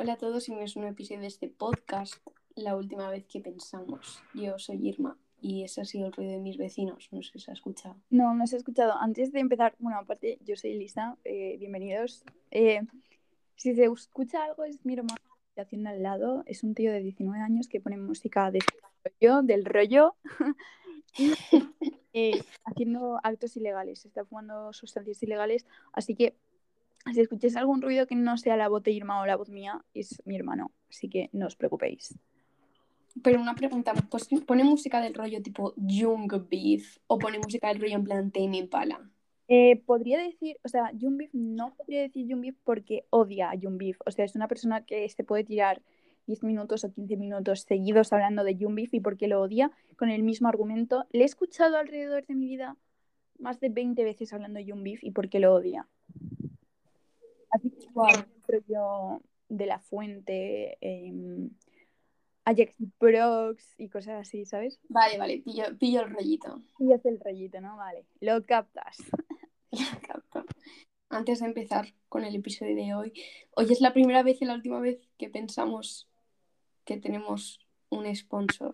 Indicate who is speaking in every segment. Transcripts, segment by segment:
Speaker 1: Hola a todos y bienvenidos un episodio de este podcast, la última vez que pensamos. Yo soy Irma y ese ha sido el ruido de mis vecinos, no sé si se ha escuchado.
Speaker 2: No, no se ha escuchado. Antes de empezar, bueno, aparte, yo soy Lisa, eh, bienvenidos. Eh, si se escucha algo, es mi hermano haciendo al lado, es un tío de 19 años que pone música de rollo, del rollo, eh, haciendo actos ilegales, está fumando sustancias ilegales, así que si escucháis algún ruido que no sea la voz de Irma o la voz mía, es mi hermano, así que no os preocupéis.
Speaker 1: Pero una pregunta, pues, ¿pone música del rollo tipo Young Beef o pone música del rollo en plan Tame Impala?
Speaker 2: Eh, podría decir, o sea, Young Beef no podría decir Young Beef porque odia a Young Beef. O sea, es una persona que se puede tirar 10 minutos o 15 minutos seguidos hablando de Young Beef y porque lo odia con el mismo argumento. Le he escuchado alrededor de mi vida más de 20 veces hablando de Young Beef y porque lo odia. Así que
Speaker 1: Wow.
Speaker 2: de la fuente, eh, Ajax Prox y cosas así, ¿sabes?
Speaker 1: Vale, vale, pillo, pillo el rollito.
Speaker 2: Es el rollito, ¿no? Vale, lo captas.
Speaker 1: Capto. Antes de empezar con el episodio de hoy, hoy es la primera vez y la última vez que pensamos que tenemos un sponsor.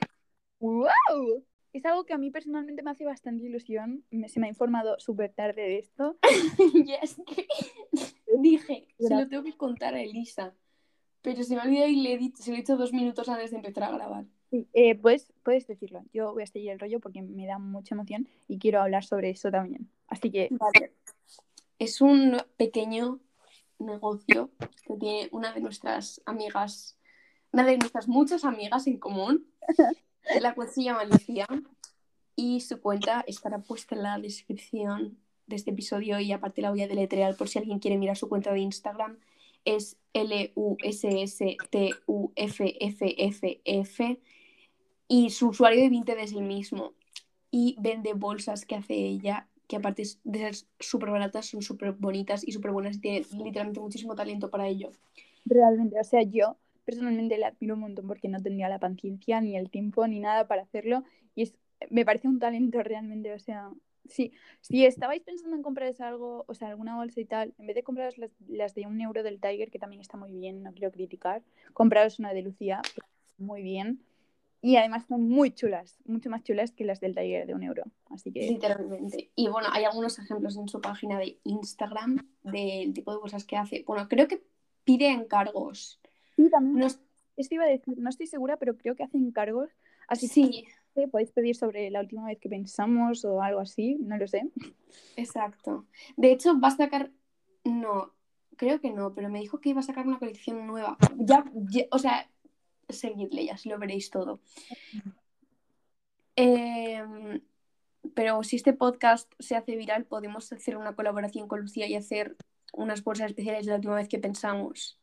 Speaker 2: ¡Wow! Es algo que a mí personalmente me hace bastante ilusión. Me- se me ha informado súper tarde de esto.
Speaker 1: ya es que dije, se lo tengo que contar a Elisa, pero se me ha olvidado y le he dicho, se lo he dicho dos minutos antes de empezar a grabar.
Speaker 2: Sí, eh, puedes, puedes decirlo. Yo voy a seguir el rollo porque me da mucha emoción y quiero hablar sobre eso también. Así que,
Speaker 1: Vale. Es un pequeño negocio que tiene una de nuestras amigas, una de nuestras muchas amigas en común, la cual se llama y su cuenta estará puesta en la descripción de este episodio y aparte la voy a deletrear por si alguien quiere mirar su cuenta de Instagram. Es L-U-S-S-T-U-F-F-F y su usuario de Vinted es el mismo y vende bolsas que hace ella, que aparte de ser súper baratas, son súper bonitas y súper buenas y tiene literalmente muchísimo talento para ello.
Speaker 2: realmente, o sea, yo personalmente le admiro un montón porque no tendría la paciencia, ni el tiempo, ni nada para hacerlo. Y es, me parece un talento realmente, o sea, sí. Si estabais pensando en compraros algo, o sea, alguna bolsa y tal, en vez de compraros las, las de un euro del Tiger, que también está muy bien, no quiero criticar, compraros una de Lucía, muy bien. Y además son muy chulas, mucho más chulas que las del Tiger de un euro. Así que
Speaker 1: Literalmente. Y bueno, hay algunos ejemplos en su página de Instagram del tipo de bolsas que hace. Bueno, creo que pide encargos.
Speaker 2: Sí, también.
Speaker 1: No,
Speaker 2: Esto iba a decir, no estoy segura, pero creo que hacen cargos. Así
Speaker 1: sí,
Speaker 2: que podéis pedir sobre la última vez que pensamos o algo así, no lo sé.
Speaker 1: exacto. De hecho, va a sacar. No, creo que no, pero me dijo que iba a sacar una colección nueva. Ya, ya- o sea, seguidle, ya se lo veréis todo. Em, pero si este podcast se hace viral, podemos hacer una colaboración con Lucía y hacer unas bolsas especiales de la última vez que pensamos.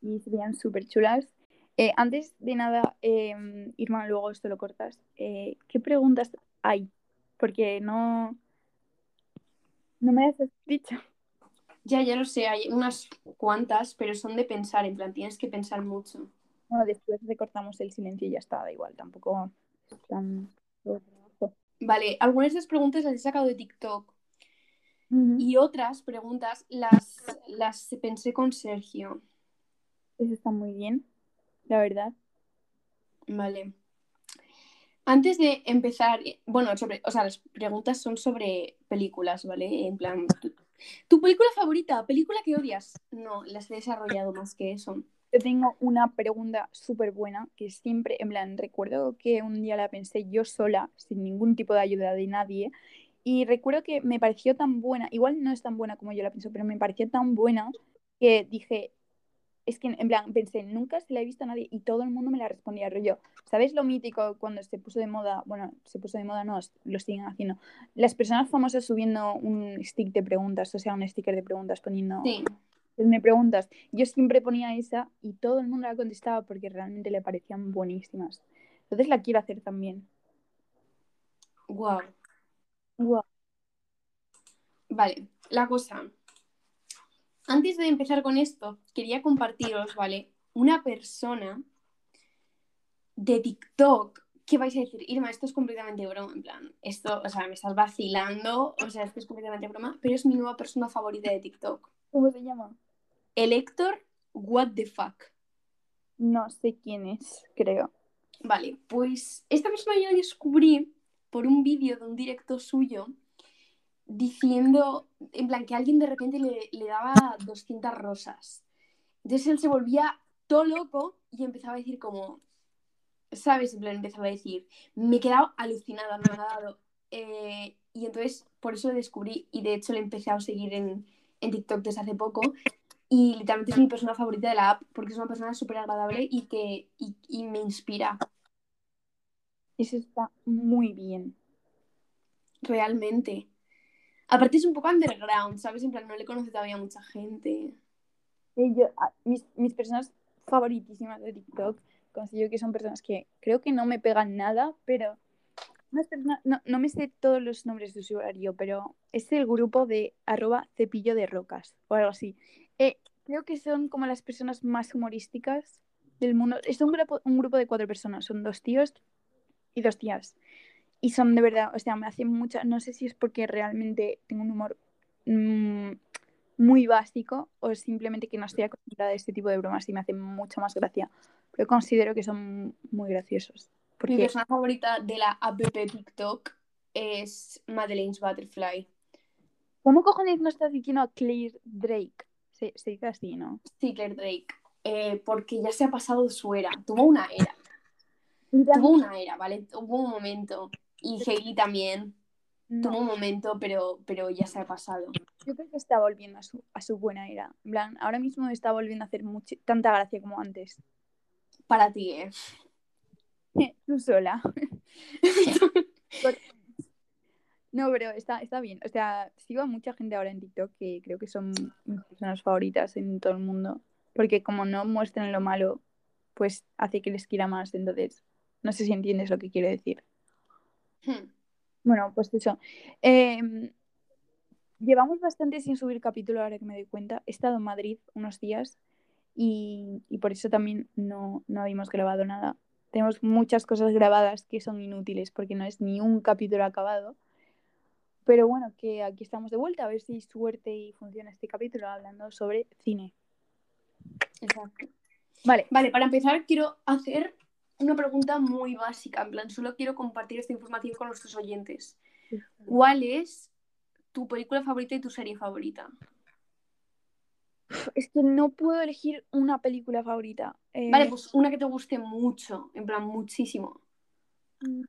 Speaker 2: Y serían súper chulas. Eh, antes de nada, eh, Irma, luego esto lo cortas. eh, ¿Qué preguntas hay? Porque no, no me has dicho.
Speaker 1: Ya, ya lo sé, hay unas cuantas, pero son de pensar, en plan, tienes que pensar mucho.
Speaker 2: Bueno, después recortamos el silencio y ya está, da igual, tampoco tan...
Speaker 1: Vale, algunas de esas preguntas las he sacado de TikTok y otras preguntas las, las pensé con Sergio.
Speaker 2: Eso está muy bien, la verdad.
Speaker 1: Vale. Antes de empezar, bueno, sobre, o sea, las preguntas son sobre películas, ¿vale? En plan, ¿tu, tu película favorita? ¿Película que odias? No, las he desarrollado más que eso.
Speaker 2: Yo tengo una pregunta súper buena que siempre, en plan, recuerdo que un día la pensé yo sola, sin ningún tipo de ayuda de nadie, y recuerdo que me pareció tan buena, igual no es tan buena como yo la pienso, pero me pareció tan buena que dije, es que, en plan, pensé, nunca se la he visto a nadie y todo el mundo me la respondía, rollo, ¿sabes lo mítico cuando se puso de moda? Bueno, se puso de moda, no, lo siguen haciendo. Las personas famosas subiendo un stick de preguntas, o sea, un sticker de preguntas poniendo
Speaker 1: Sí,
Speaker 2: pues me preguntas, yo siempre ponía esa y todo el mundo la contestaba porque realmente le parecían buenísimas. Entonces la quiero hacer también.
Speaker 1: wow.
Speaker 2: Guau.
Speaker 1: Vale, la cosa. Antes de empezar con esto, quería compartiros, ¿vale? Una persona de TikTok que vais a decir, Irma, esto es completamente broma, en plan, esto, o sea, me estás vacilando, o sea, esto es completamente broma, pero es mi nueva persona favorita de TikTok.
Speaker 2: ¿Cómo se llama?
Speaker 1: El Héctor, what the fuck.
Speaker 2: No sé quién es, creo.
Speaker 1: Vale, pues esta persona yo la descubrí por un vídeo de un directo suyo diciendo, en plan, que alguien de repente le, le daba 200 rosas. Entonces él se volvía todo loco y empezaba a decir como, ¿sabes? En plan, empezaba a decir, me he quedado alucinada, me ha dado. Eh, y entonces por eso lo descubrí y de hecho le empecé a seguir en, en TikTok desde hace poco y literalmente es mi persona favorita de la app porque es una persona súper agradable y que y, y me inspira
Speaker 2: Eso está muy bien.
Speaker 1: realmente. Aparte es un poco underground, ¿sabes? En plan, no le conoce todavía mucha gente.
Speaker 2: Eh, yo- a- mis, mis personas favoritísimas de TikTok considero que son personas que creo que no me pegan nada, pero personas, no, no me sé todos los nombres de usuario, pero es el grupo de arroba cepillo de rocas o algo así. Eh, creo que son como las personas más humorísticas del mundo. Es un grupo, un grupo de cuatro personas, son dos tíos y dos tías. Y son de verdad, o sea, me hacen mucha, no sé si es porque realmente tengo un humor mm, muy básico o simplemente que no estoy acostumbrada a este tipo de bromas y me hacen mucha más gracia. Pero considero que son muy graciosos.
Speaker 1: Mi
Speaker 2: Porque
Speaker 1: persona favorita de la app TikTok es Madeleine's Butterfly.
Speaker 2: ¿Cómo cojones no estás diciendo a Claire Drake? Se, se dice así, ¿no?
Speaker 1: Sí, Claire Drake. Eh, porque ya se ha pasado su era. Tuvo una era. Tuvo una era, ¿vale? Hubo un momento. Y Hailey también.
Speaker 2: No,
Speaker 1: Tuvo un momento, pero, pero ya se ha pasado.
Speaker 2: yo creo que está volviendo a su, a su buena era. En plan, ahora mismo está volviendo a hacer mucho, tanta gracia como antes.
Speaker 1: Para ti, ¿eh?
Speaker 2: Tú sola. No, pero está, está bien. O sea, sigo a mucha gente ahora en TikTok que creo que son mis personas favoritas en todo el mundo. Porque como no muestran lo malo, pues hace que les quiera más. Entonces, no sé si entiendes lo que quiero decir.
Speaker 1: Hmm.
Speaker 2: Bueno, pues eso. Eh, llevamos bastante sin subir capítulo ahora que me doy cuenta. He estado en Madrid unos días y, y por eso también no, no habíamos grabado nada. Tenemos muchas cosas grabadas que son inútiles porque no es ni un capítulo acabado. Pero bueno, que aquí estamos de vuelta a ver si suerte y funciona este capítulo hablando sobre cine.
Speaker 1: Exacto.
Speaker 2: Vale,
Speaker 1: Vale, para empezar quiero hacer una pregunta muy básica. En plan, solo quiero compartir esta información con nuestros oyentes. ¿Cuál es tu película favorita y tu serie favorita?
Speaker 2: es que no puedo elegir una película favorita. Eh,
Speaker 1: Vale, pues una que te guste mucho, en plan, muchísimo.
Speaker 2: Mm,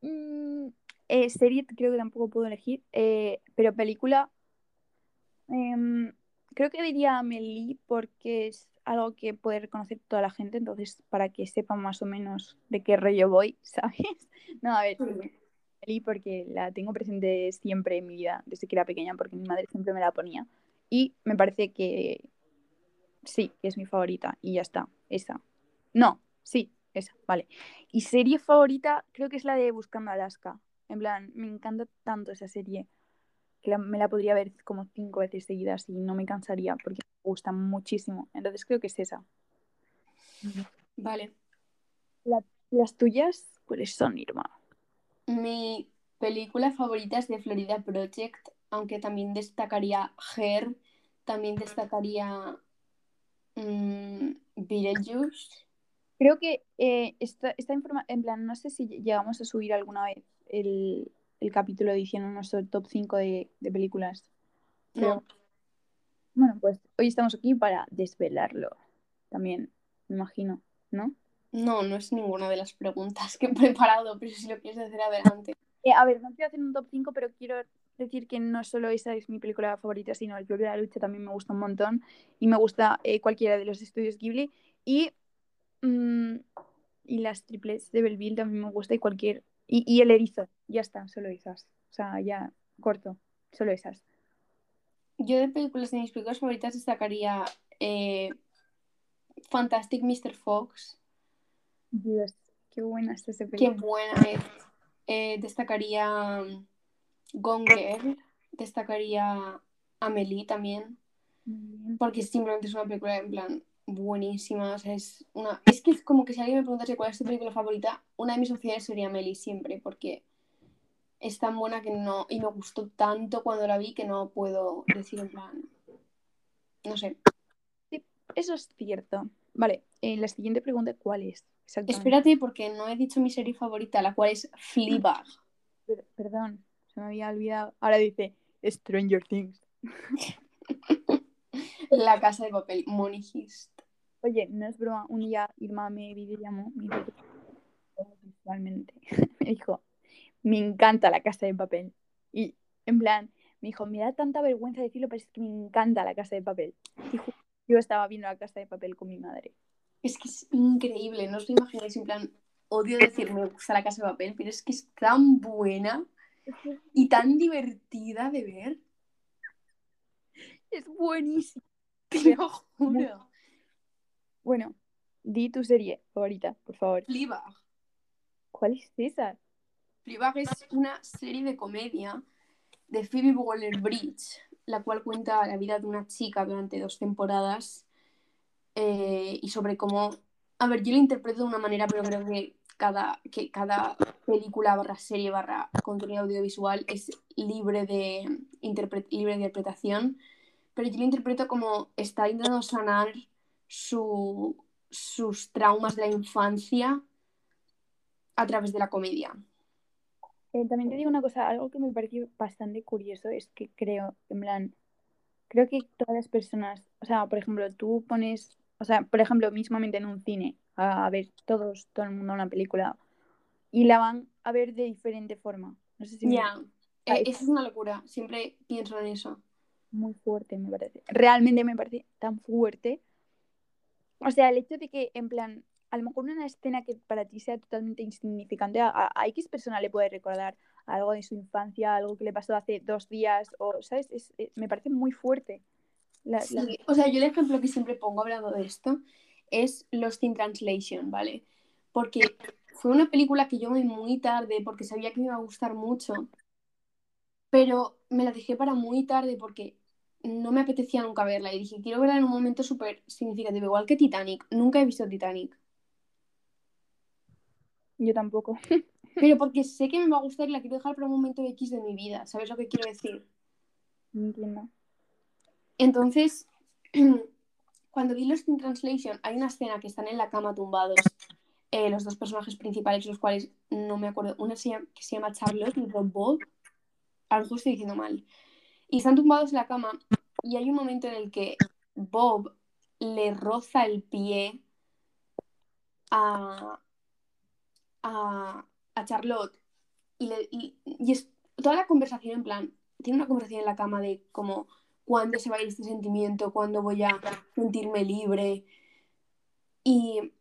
Speaker 2: mm, eh, serie creo que tampoco puedo elegir, eh, pero película em, creo que diría Amelie porque es algo que puede reconocer toda la gente, entonces para que sepan más o menos de qué rollo voy, ¿sabes? No, a ver, Amelie porque la tengo presente siempre en mi vida, desde que era pequeña, porque mi madre siempre me la ponía. Y me parece que sí, que es mi favorita. Y ya está, esa. No, sí, esa, vale. Y serie favorita creo que es la de Buscando Alaska. En plan, me encanta tanto esa serie que la- me la podría ver como cinco veces seguidas y no me cansaría porque gusta muchísimo. Entonces creo que es esa.
Speaker 1: Vale.
Speaker 2: La- ¿Las tuyas cuáles son, Irma?
Speaker 1: Mi película favorita es de Florida Project, aunque también destacaría Her, también destacaría mm, Beetlejuice.
Speaker 2: Creo que eh, esta, esta información, en plan, no sé si llegamos a subir alguna vez el, el capítulo diciendo nuestro top 5 de, de películas. Pero
Speaker 1: No,
Speaker 2: bueno, pues hoy estamos aquí para desvelarlo. También, me imagino, ¿no?
Speaker 1: no, no es ninguna de las preguntas que he preparado, pero si lo quieres hacer adelante.
Speaker 2: Eh, a ver, no quiero hacer un top 5, pero quiero decir que no solo esa es mi película favorita, sino El Club de la Lucha también me gusta un montón. Y me gusta eh, cualquiera de los estudios Ghibli. Y, mm, y las triples de Belleville también me gusta y cualquier... Y, y El Erizo, ya está, solo esas. O sea, ya, corto, solo esas.
Speaker 1: Yo de películas, de mis películas favoritas destacaría eh, Fantastic Mr. Fox.
Speaker 2: Dios, qué buena es esa
Speaker 1: Qué
Speaker 2: película.
Speaker 1: buena es. Eh, destacaría mm, Gone Girl. Destacaría Amelie también. Porque simplemente es una película en plan buenísima. O sea, es una. Es que es como que si alguien me preguntase cuál es tu película favorita, una de mis opciones sería Amelie siempre, porque es tan buena que no. Y me gustó tanto cuando la vi que no puedo decir en plan. No sé.
Speaker 2: Eso es cierto. Vale, eh, la siguiente pregunta, ¿cuál es?
Speaker 1: Espérate, porque no he dicho mi serie favorita, la cual es Fleabag.
Speaker 2: Per- perdón, se me había olvidado. Ahora dice Stranger Things.
Speaker 1: La casa de papel, Money.
Speaker 2: Oye, no es broma, un día Irma me videollamó, me dijo visualmente. me dijo, me encanta la casa de papel. Y en plan, me dijo, me da tanta vergüenza decirlo, pero es que me encanta la casa de papel. Y yo estaba viendo la casa de papel con mi madre.
Speaker 1: Es que es increíble, no os lo imagináis, en plan, odio decir me gusta la casa de papel, pero es que es tan buena y tan divertida de ver.
Speaker 2: Es buenísimo.
Speaker 1: Te lo juro.
Speaker 2: Bueno, di tu serie favorita, por favor.
Speaker 1: Fleabag.
Speaker 2: ¿Cuál es esa?
Speaker 1: Fleabag es una serie de comedia de Phoebe Waller-Bridge, la cual cuenta la vida de una chica durante dos temporadas eh, y sobre cómo... A ver, yo lo interpreto de una manera, pero creo que cada, que cada película barra serie barra contenido audiovisual es libre de, interpre- libre de interpretación, pero yo lo interpreto como está intentando sanar su- sus traumas de la infancia a través de la comedia.
Speaker 2: Eh, también te digo una cosa, algo que me pareció bastante curioso es que creo, en plan, creo que todas las personas, o sea, por ejemplo, tú pones, o sea, por ejemplo, mismamente en un cine, a, a ver todos, todo el mundo una película, y la van a ver de diferente forma. No sé si
Speaker 1: Ya,
Speaker 2: Ah,
Speaker 1: eh,
Speaker 2: es
Speaker 1: una locura, siempre pienso en eso.
Speaker 2: muy fuerte, me parece. Realmente me parece tan fuerte. O sea, el hecho de que, en plan, a lo mejor una escena que para ti sea totalmente insignificante, a, a- X persona le puede recordar algo de su infancia, algo que le pasó hace dos días, o, ¿sabes? Es- es- me parece muy fuerte.
Speaker 1: Sí, O sea, yo el ejemplo que siempre pongo hablando de esto es Lost in Translation, ¿vale? Porque fue una película que yo vi muy tarde porque sabía que me iba a gustar mucho, pero me la dejé para muy tarde porque no me apetecía nunca verla y dije, quiero verla en un momento súper significativo, igual que Titanic. Nunca he visto Titanic,
Speaker 2: Yo tampoco.
Speaker 1: pero porque sé que me va a gustar y la quiero dejar para un momento X de mi vida, ¿sabes lo que quiero decir?
Speaker 2: No entiendo.
Speaker 1: Entonces, cuando vi Lost in Translation, hay una escena que están en la cama tumbados, eh, los dos personajes principales, los cuales no me acuerdo, una se llama- que se llama Charlotte y otro Bob, a lo mejor estoy diciendo mal, y están tumbados en la cama y hay un momento en el que Bob le roza el pie a, a, Charlotte y, y- y es toda la conversación en plan, tiene una conversación en la cama de como cuándo se va a ir este sentimiento, cuándo voy a sentirme libre y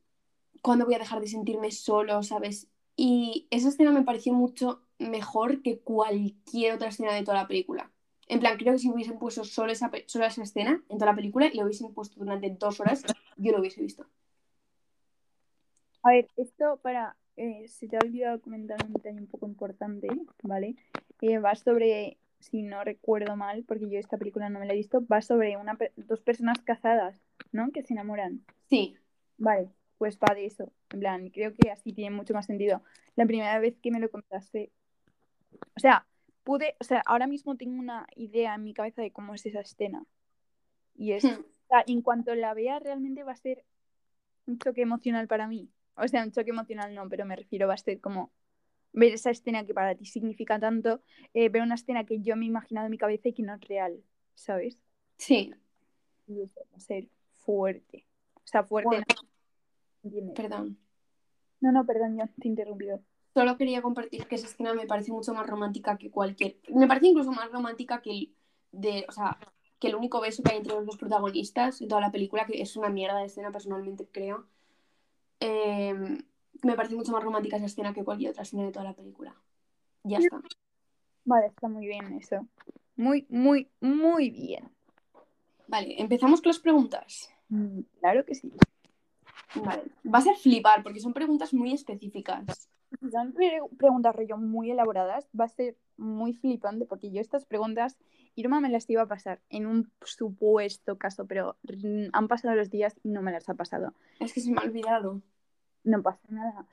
Speaker 1: cuándo voy a dejar de sentirme solo, ¿sabes? Y esa escena me pareció mucho mejor que cualquier otra escena de toda la película. En plan, creo que si hubiesen puesto solo esa, solo esa escena en toda la película y lo hubiesen puesto durante dos horas, yo lo hubiese visto.
Speaker 2: A ver, esto para. Eh, se te ha olvidado comentar un detalle un poco importante, ¿vale? Eh, va sobre, si no recuerdo mal, porque yo esta película no me la he visto, va sobre una, dos personas casadas, ¿no? Que se enamoran.
Speaker 1: Sí,
Speaker 2: Vale, pues va de eso. En plan, creo que así tiene mucho más sentido. La primera vez que me lo contaste, o sea, pude, o sea, ahora mismo tengo una idea en mi cabeza de cómo es esa escena. Y es,
Speaker 1: Hmm.
Speaker 2: o sea, en cuanto la vea, realmente va a ser un choque emocional para mí. O sea, un choque emocional no, pero me refiero, va a ser como ver esa escena que para ti significa tanto, eh, ver una escena que yo me he imaginado en mi cabeza y que no es real, ¿sabes?
Speaker 1: sí,
Speaker 2: Y eso va a ser fuerte. O sea, fuerte,
Speaker 1: Bueno.
Speaker 2: ¿no?
Speaker 1: Perdón.
Speaker 2: No, no, perdón, yo te he interrumpido.
Speaker 1: Solo quería compartir que esa escena me parece mucho más romántica que cualquier. Me parece incluso más romántica que el de, o sea, que el único beso que hay entre los dos protagonistas en toda la película, que es una mierda de escena personalmente, creo. Eh, me parece mucho más romántica esa escena que cualquier otra escena de toda la película. Ya está.
Speaker 2: Vale, está muy bien eso. Muy, muy, muy bien.
Speaker 1: Vale, empezamos con las preguntas.
Speaker 2: Mm, Claro que sí.
Speaker 1: Vale. Vas a flipar porque son preguntas muy específicas.
Speaker 2: Son pre- preguntas rollo muy elaboradas, va a ser muy flipante porque yo estas preguntas, Irma me las iba a pasar en un supuesto caso, pero mm, han pasado los días y no me las ha pasado.
Speaker 1: Es que se me ha olvidado.
Speaker 2: No pasa nada.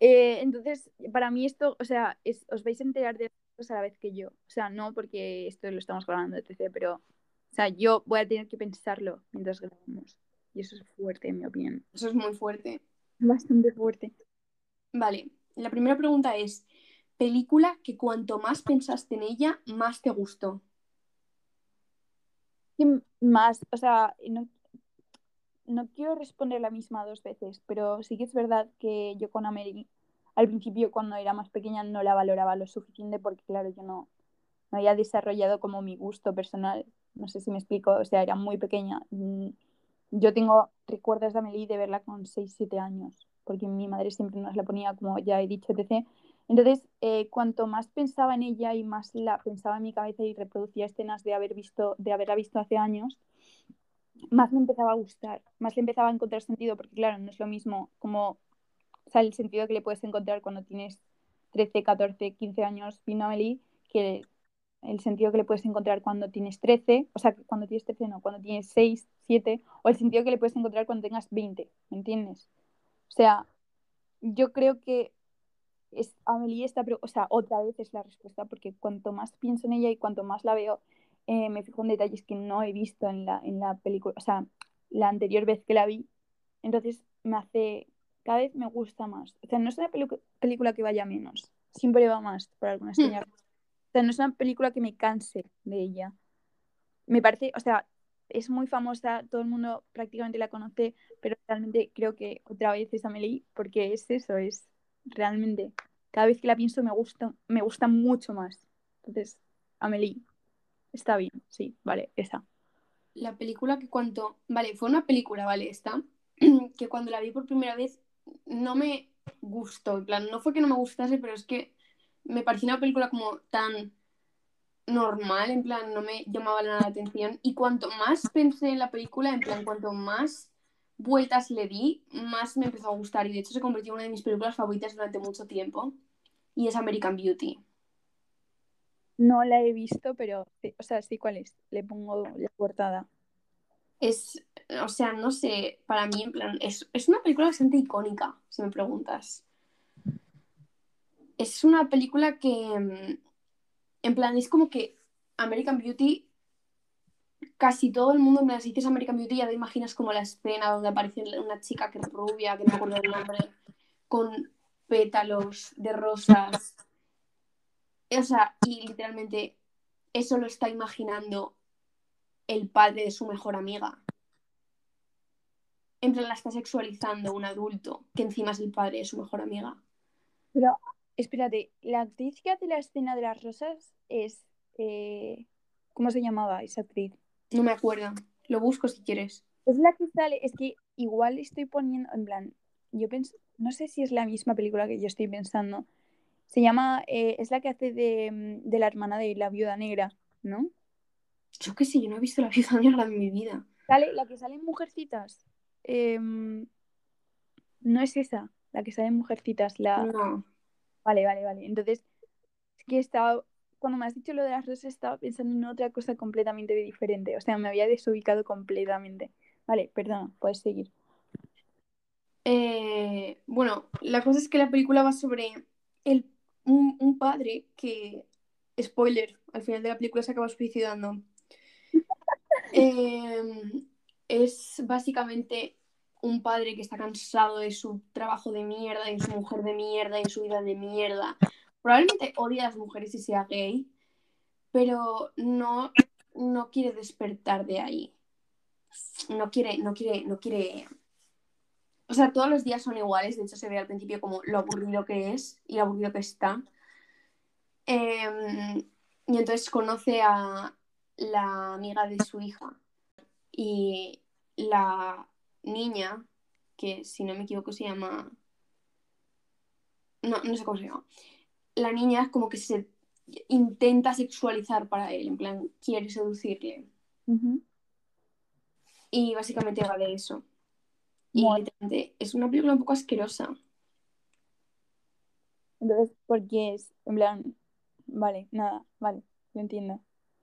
Speaker 2: Eh, entonces, para mí esto, o sea, es- os vais a enterar de cosas a la vez que yo. O sea, no porque esto lo estamos grabando, etc., pero, o sea, yo voy a tener que pensarlo mientras grabamos. Y eso es fuerte, en mi opinión.
Speaker 1: Eso es muy fuerte.
Speaker 2: Bastante fuerte.
Speaker 1: Vale, la primera pregunta es, película que cuanto más pensaste en ella, más te gustó.
Speaker 2: ¿Qué más? O sea, no, no quiero responder la misma dos veces, pero sí que es verdad que yo con Amelie, al principio cuando era más pequeña no la valoraba lo suficiente porque claro, yo no, no había desarrollado como mi gusto personal. No sé si me explico, o sea, era muy pequeña. Mm, yo tengo recuerdos de Amelie de verla con 6, 7 años, porque mi madre siempre nos la ponía, como ya he dicho, etc. Entonces, eh, cuanto más pensaba en ella y más la pensaba en mi cabeza y reproducía escenas de, haber visto, de haberla visto hace años, más me empezaba a gustar, más le empezaba a encontrar sentido, porque claro, no es lo mismo como, el sentido que le puedes encontrar cuando tienes 13, 14, 15 años viendo Amelie, que el sentido que le puedes encontrar cuando tienes 13, o sea, cuando tienes 13 no, cuando tienes 6, 7, o el sentido que le puedes encontrar cuando tengas 20, ¿me entiendes? O sea, yo creo que es, Amelie está, o sea, otra vez es la respuesta, porque cuanto más pienso en ella y cuanto más la veo, eh, me fijo en detalles que no he visto en la, en la película, o sea, la anterior vez que la vi, entonces me hace, cada vez me gusta más. O sea, no es una película que vaya menos, siempre va más, por alguna hmm. extraña. O sea, no es una película que me canse de ella. Me parece, o sea, es muy famosa, todo el mundo prácticamente la conoce, pero realmente creo que otra vez es Amelie, porque es eso, es realmente, cada vez que la pienso me gusta, me gusta mucho más. Entonces, Amelie, está bien, sí, vale, esa.
Speaker 1: La película que cuando, vale, fue una película, vale, esta, que cuando la vi por primera vez no me gustó, en plan, no fue que no me gustase, pero es que me pareció una película como tan normal, en plan, no me llamaba nada la atención. Y cuanto más pensé en la película, en plan, cuanto más vueltas le di, más me empezó a gustar. Y de hecho se convirtió en una de mis películas favoritas durante mucho tiempo. Y es American Beauty.
Speaker 2: No la he visto, pero, o sea, sí cuál es. Le pongo la portada.
Speaker 1: Es, o sea, no sé, para mí, en plan, es, es una película bastante icónica, si me preguntas. Es una película que, mm, en plan, es como que American Beauty, casi todo el mundo, me las dices American Beauty, ya te imaginas como la escena donde aparece una chica que es rubia, que no me acuerdo el nombre, con pétalos de rosas o sea, y literalmente eso lo está imaginando el padre de su mejor amiga. En plan, la está sexualizando un adulto, que encima es el padre de su mejor amiga.
Speaker 2: Pero, espérate, la actriz que hace la escena de las rosas es. Eh, ¿Cómo se llamaba esa actriz?
Speaker 1: No me acuerdo. Lo busco si quieres.
Speaker 2: Es la que sale. Es que igual estoy poniendo. En plan, yo pienso. No sé si es la misma película que yo estoy pensando. Se llama, eh, es la que hace mm, de, la hermana de la viuda negra, ¿no?
Speaker 1: Yo que sí, yo no he visto la viuda negra en mi vida.
Speaker 2: ¿Sale, la que sale en Mujercitas. Em, no es esa, la que sale en Mujercitas. La... No. Vale, vale, vale. Entonces, es que estaba, cuando me has dicho lo de las rosas, estaba pensando en otra cosa completamente diferente. O sea, me había desubicado completamente. Vale, perdona, puedes seguir.
Speaker 1: Eh, bueno, la cosa es que la película va sobre el un, padre que, spoiler, al final de la película se acaba suicidando. Em, es básicamente un padre que está cansado de su trabajo de mierda, de su mujer de mierda, de su vida de mierda. Probablemente odia a las mujeres y sea gay, pero no, no quiere despertar de ahí. No quiere, no quiere, no quiere. O sea, todos los días son iguales, de hecho se ve al principio como lo aburrido que es y lo aburrido que está. Em, y entonces conoce a la amiga de su hija. Y la niña, que si no me equivoco se llama... No, no sé cómo se llama. La niña es como que se intenta sexualizar para él, en plan, quiere seducirle. Y básicamente va de eso. Y es una película un poco asquerosa.
Speaker 2: Entonces, porque es, en plan, Vale, nada, vale, lo entiendo.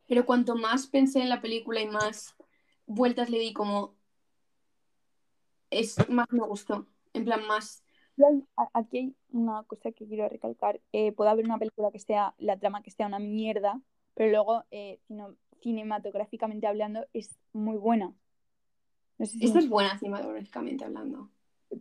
Speaker 1: Pero cuanto más pensé en la película y más vueltas le di como es más me gustó. En plan, más.
Speaker 2: Aquí hay una cosa que quiero recalcar. Eh, puede haber una película que sea, la trama que sea una mierda, pero luego, eh, cinematográficamente hablando, es muy buena. No sé si
Speaker 1: Esta es buena cinematográficamente hablando.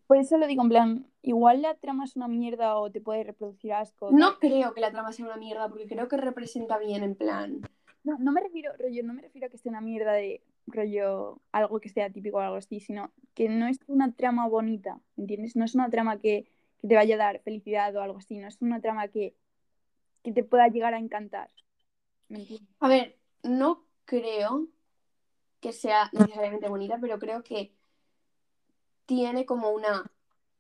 Speaker 2: Por eso lo digo en plan, igual la trama es una mierda o te puede reproducir asco.
Speaker 1: No creo que la trama sea una mierda, porque creo que representa bien, en plan.
Speaker 2: No, no me refiero, rollo, no me refiero a que sea una mierda de rollo algo que sea típico o algo así, sino que no es una trama bonita, ¿entiendes? No es una trama que, que te vaya a dar felicidad o algo así, no es una trama que, que te pueda llegar a encantar. ¿Me entiendes?
Speaker 1: A ver, no creo que sea necesariamente bonita, pero creo que tiene como una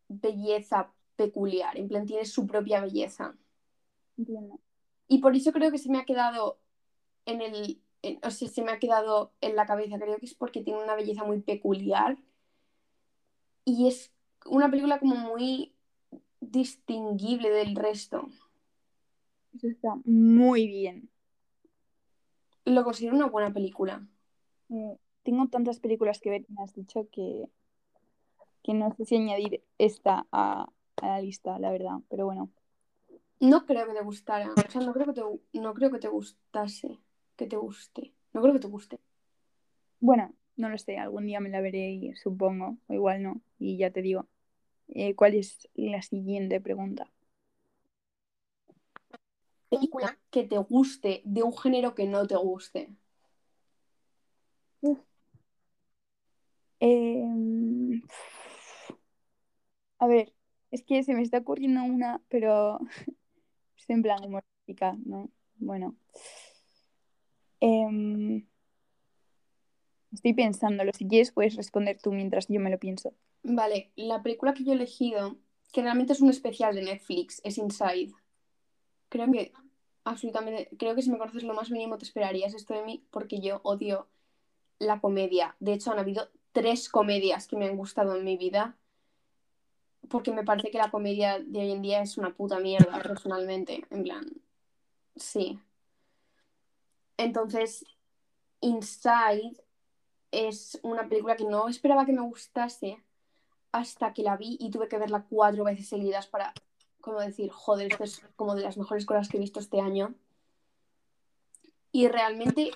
Speaker 1: belleza peculiar, en plan, tiene su propia belleza.
Speaker 2: Entiendo.
Speaker 1: Y por eso creo que se me ha quedado en el. En- o sea, se me ha quedado en la cabeza. Creo que es porque tiene una belleza muy peculiar. Y es una película como muy distinguible del resto.
Speaker 2: Eso está muy bien.
Speaker 1: Lo considero una buena película.
Speaker 2: Eh, tengo tantas películas que ver, me has dicho que, que no sé si añadir esta a, a la lista, la verdad, pero bueno.
Speaker 1: No creo que te gustara. O sea, no creo que te, no creo que te gustase. Que te guste. No creo que te guste.
Speaker 2: Bueno, no lo sé, algún día me la veré y supongo, o igual no, y ya te digo. Eh, ¿cuál es la siguiente pregunta?
Speaker 1: Película que te guste de un género que no te guste.
Speaker 2: Em, a ver, es que se me está ocurriendo una, pero es en plan humorística, ¿no? Bueno. Em, estoy pensándolo. Si quieres, puedes responder tú mientras yo me lo pienso.
Speaker 1: Vale, la película que yo he elegido, que realmente es un especial de Netflix, es Inside. Creo que absolutamente, creo que si me conoces lo más mínimo te esperarías esto de mí porque yo odio la comedia. De hecho, han habido tres comedias que me han gustado en mi vida porque me parece que la comedia de hoy en día es una puta mierda, personalmente. En plan, sí. Entonces, Inside es una película que no esperaba que me gustase hasta que la vi y tuve que verla cuatro veces seguidas para, como decir, joder, esto es como de las mejores cosas que he visto este año. Y realmente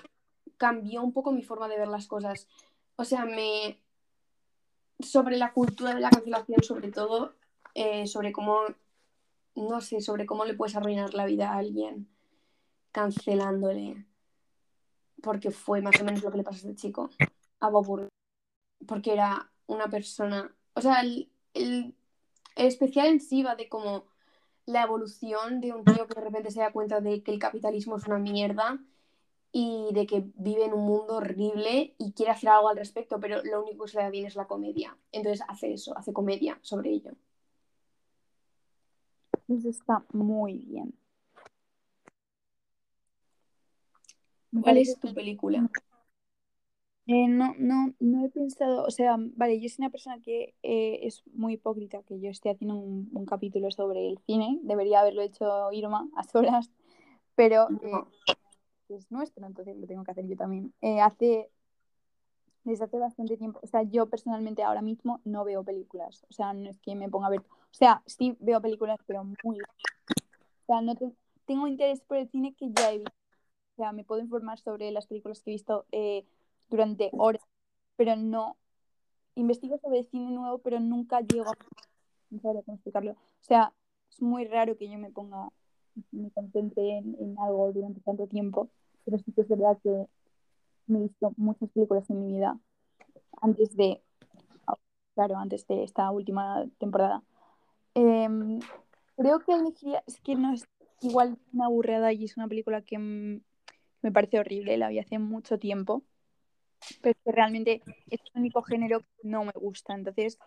Speaker 1: cambió un poco mi forma de ver las cosas. O sea, me... Sobre la cultura de la cancelación, sobre todo, eh, sobre cómo, no sé, sobre cómo le puedes arruinar la vida a alguien cancelándole. Porque fue más o menos lo que le pasó a este chico, a Bob. Porque era una persona... O sea, el, el, el especial en sí va de como la evolución de un tío que de repente se da cuenta de que el capitalismo es una mierda y de que vive en un mundo horrible y quiere hacer algo al respecto, pero lo único que se le da bien es la comedia. Entonces hace eso, hace comedia sobre ello.
Speaker 2: Eso está muy bien.
Speaker 1: ¿Cuál es tu película?
Speaker 2: Eh, no, no, no he pensado, o sea, vale, yo soy una persona que eh, es muy hipócrita, que yo esté haciendo un, un capítulo sobre el cine, debería haberlo hecho Irma a solas, pero eh, es nuestro, entonces lo tengo que hacer yo también. Eh, hace, desde hace bastante tiempo, o sea, yo personalmente ahora mismo no veo películas, o sea, no es que me ponga a ver, o sea, sí veo películas, pero muy, o sea, no te- tengo interés por el cine que ya he visto, o sea, me puedo informar sobre las películas que he visto eh, durante horas, pero no, investigo sobre cine nuevo, pero nunca llego a, no sabría cómo explicarlo, o sea, es muy raro que yo me ponga, me concentre en, algo durante tanto tiempo, pero sí que es verdad que me he visto muchas películas en mi vida antes de, claro, antes de esta última temporada. Em, creo que elegiría, es que no es igual una burrada y es una película que mm, me parece horrible, la vi hace mucho tiempo, pero que realmente es el único género que no me gusta, entonces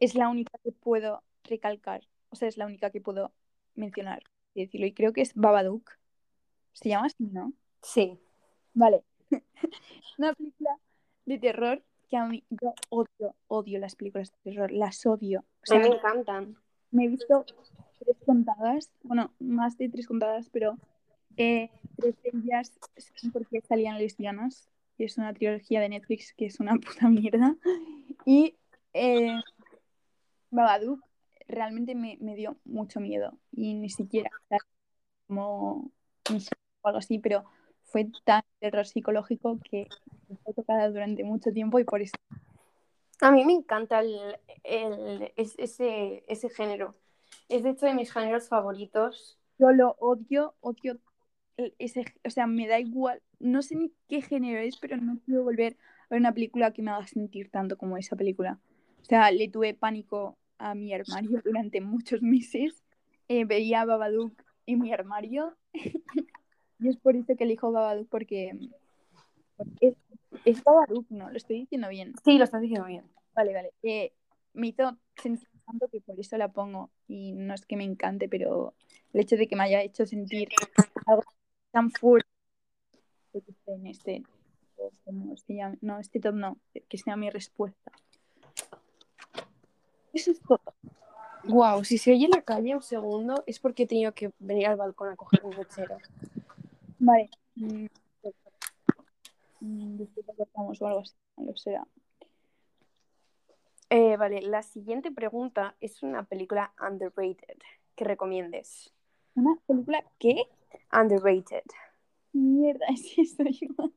Speaker 2: es la única que puedo recalcar, o sea, es la única que puedo mencionar, y decirlo, y creo que es Babadook, se llama así, ¿no?
Speaker 1: Sí.
Speaker 2: Vale. Una película de terror que a mí, yo odio, odio las películas de terror, las odio. O
Speaker 1: A
Speaker 2: sea,
Speaker 1: mí me encantan.
Speaker 2: me he visto tres contadas, bueno, más de tres contadas, pero eh, tres de ellas son porque salían lesbianas, y es una trilogía de Netflix que es una puta mierda. Y eh, Babadook realmente me, me dio mucho miedo y ni siquiera como o algo así, pero fue tan terror psicológico que me fue tocada durante mucho tiempo y por eso
Speaker 1: A mí me encanta el, el- es- ese, ese género. Es de hecho de mis géneros favoritos.
Speaker 2: Yo lo odio, odio ese, o sea, me da igual, no sé ni qué género es, pero no quiero volver a ver una película que me haga sentir tanto como esa película. O sea, le tuve pánico a mi armario durante muchos meses. Eh, veía Babadook en mi armario. y es por eso que elijo Babadook, porque, porque es, es Babadook, ¿no? Lo estoy diciendo bien.
Speaker 1: Sí, lo estás diciendo bien.
Speaker 2: Vale, vale. Eh, me hizo sentir tanto que por eso la pongo. Y no es que me encante, pero el hecho de que me haya hecho sentir algo tan en este, se llama- no, este top no, que sea mi respuesta. Eso es todo.
Speaker 1: Wow, si se oye en la calle un segundo es porque he tenido que venir al balcón a coger un lechero.
Speaker 2: Vale. Mm, mm, después cortamos o algo así. No lo será.
Speaker 1: Eh, vale, la siguiente pregunta es una película underrated que recomiendes.
Speaker 2: Una película que
Speaker 1: Underrated.
Speaker 2: mierda es esto yo.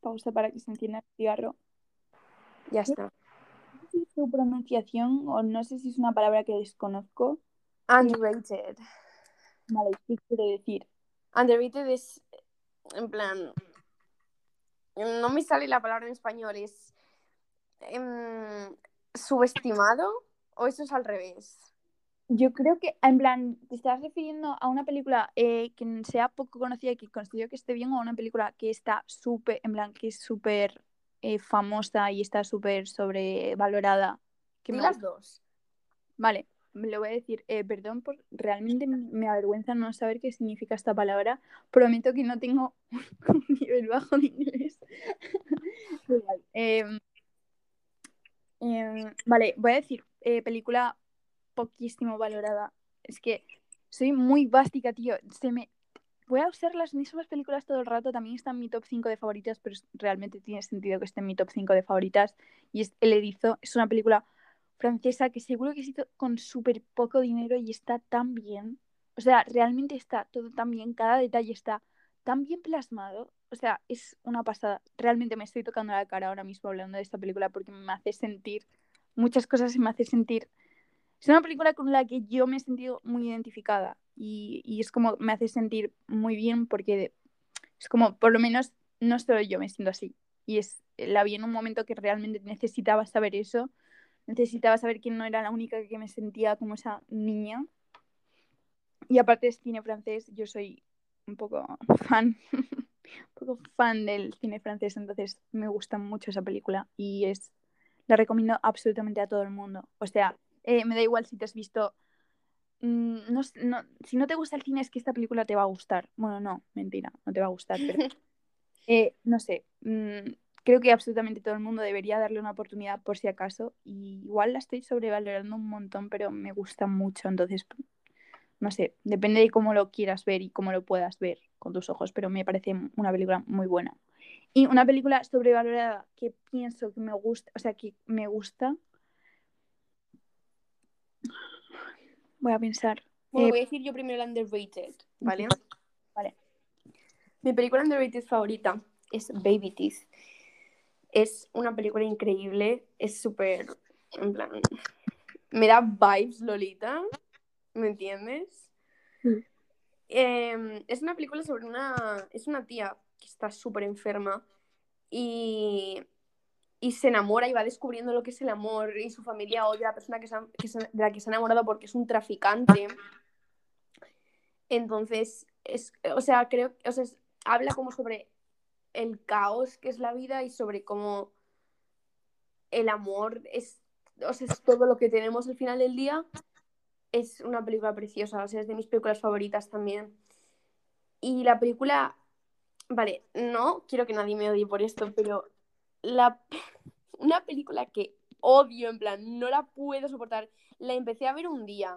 Speaker 2: Pausa para que se encienda el cigarro.
Speaker 1: Ya está.
Speaker 2: No sé si es su pronunciación o no sé si es una palabra que desconozco.
Speaker 1: Underrated.
Speaker 2: Vale, ¿qué quiere decir?
Speaker 1: Underrated es, en plan, no me sale la palabra en español, es em, subestimado o eso es al revés.
Speaker 2: Yo creo que, en plan, ¿te estás refiriendo a una película eh, que sea poco conocida y que considero que esté bien o a una película que está súper, en plan, que es súper eh, famosa y está súper sobrevalorada? Que me
Speaker 1: las dos.
Speaker 2: Vale, lo voy a decir. Eh, perdón por, realmente me- avergüenza no saber qué significa esta palabra. Prometo que no tengo un nivel bajo de inglés. Em, em, vale, voy a decir película poquísimo valorada. Es que soy muy básica, tío. Se me... Voy a usar las mismas películas todo el rato. También está en mi top 5 de favoritas, pero realmente tiene sentido que esté en mi top 5 de favoritas. Y es El Erizo. Es una película francesa que seguro que se hizo con súper poco dinero y está tan bien. O sea, realmente está todo tan bien. Cada detalle está tan bien plasmado. O sea, es una pasada. Realmente me estoy tocando la cara ahora mismo hablando de esta película porque me hace sentir muchas cosas y me hace sentir es una película con la que yo me he sentido muy identificada y, y es como me hace sentir muy bien porque es como, por lo menos, no solo yo me siento así. Y es, la vi en un momento que realmente necesitaba saber eso, necesitaba saber que no era la única que me sentía como esa niña. Y aparte es cine francés, yo soy un poco fan, un poco fan del cine francés, entonces me gusta mucho esa película y es, la recomiendo absolutamente a todo el mundo. O sea, eh, me da igual si te has visto. mm, no, no- si no te gusta el cine, es que esta película te va a gustar. Bueno, no, mentira, no te va a gustar, pero. eh, no sé. mm, creo que absolutamente todo el mundo debería darle una oportunidad por si acaso. Y igual la estoy sobrevalorando un montón, pero me gusta mucho. Entonces, no sé, depende de cómo lo quieras ver y cómo lo puedas ver con tus ojos, pero me parece una película muy buena. Y una película sobrevalorada que pienso que me gusta, o sea, que me gusta. Voy a pensar.
Speaker 1: Bueno,
Speaker 2: Eh,
Speaker 1: voy a decir yo primero la underrated, ¿vale?
Speaker 2: Vale.
Speaker 1: Mi película underrated favorita es Baby Teeth. Es una película increíble, es súper, en plan, me da vibes Lolita, ¿me entiendes? Eh, es una película sobre una, es una tía que está súper enferma y, y se enamora y va descubriendo lo que es el amor y su familia odia a la persona que se ha- que de la que se ha enamorado porque es un traficante. Entonces, es, o sea, creo, o sea, habla como sobre el caos que es la vida y sobre cómo el amor es, o sea, es todo lo que tenemos al final del día. Es una película preciosa, o sea, es de mis películas favoritas también. Y la película, vale, no quiero que nadie me odie por esto, pero la, una película que odio, en plan, no la puedo soportar, la empecé a ver un día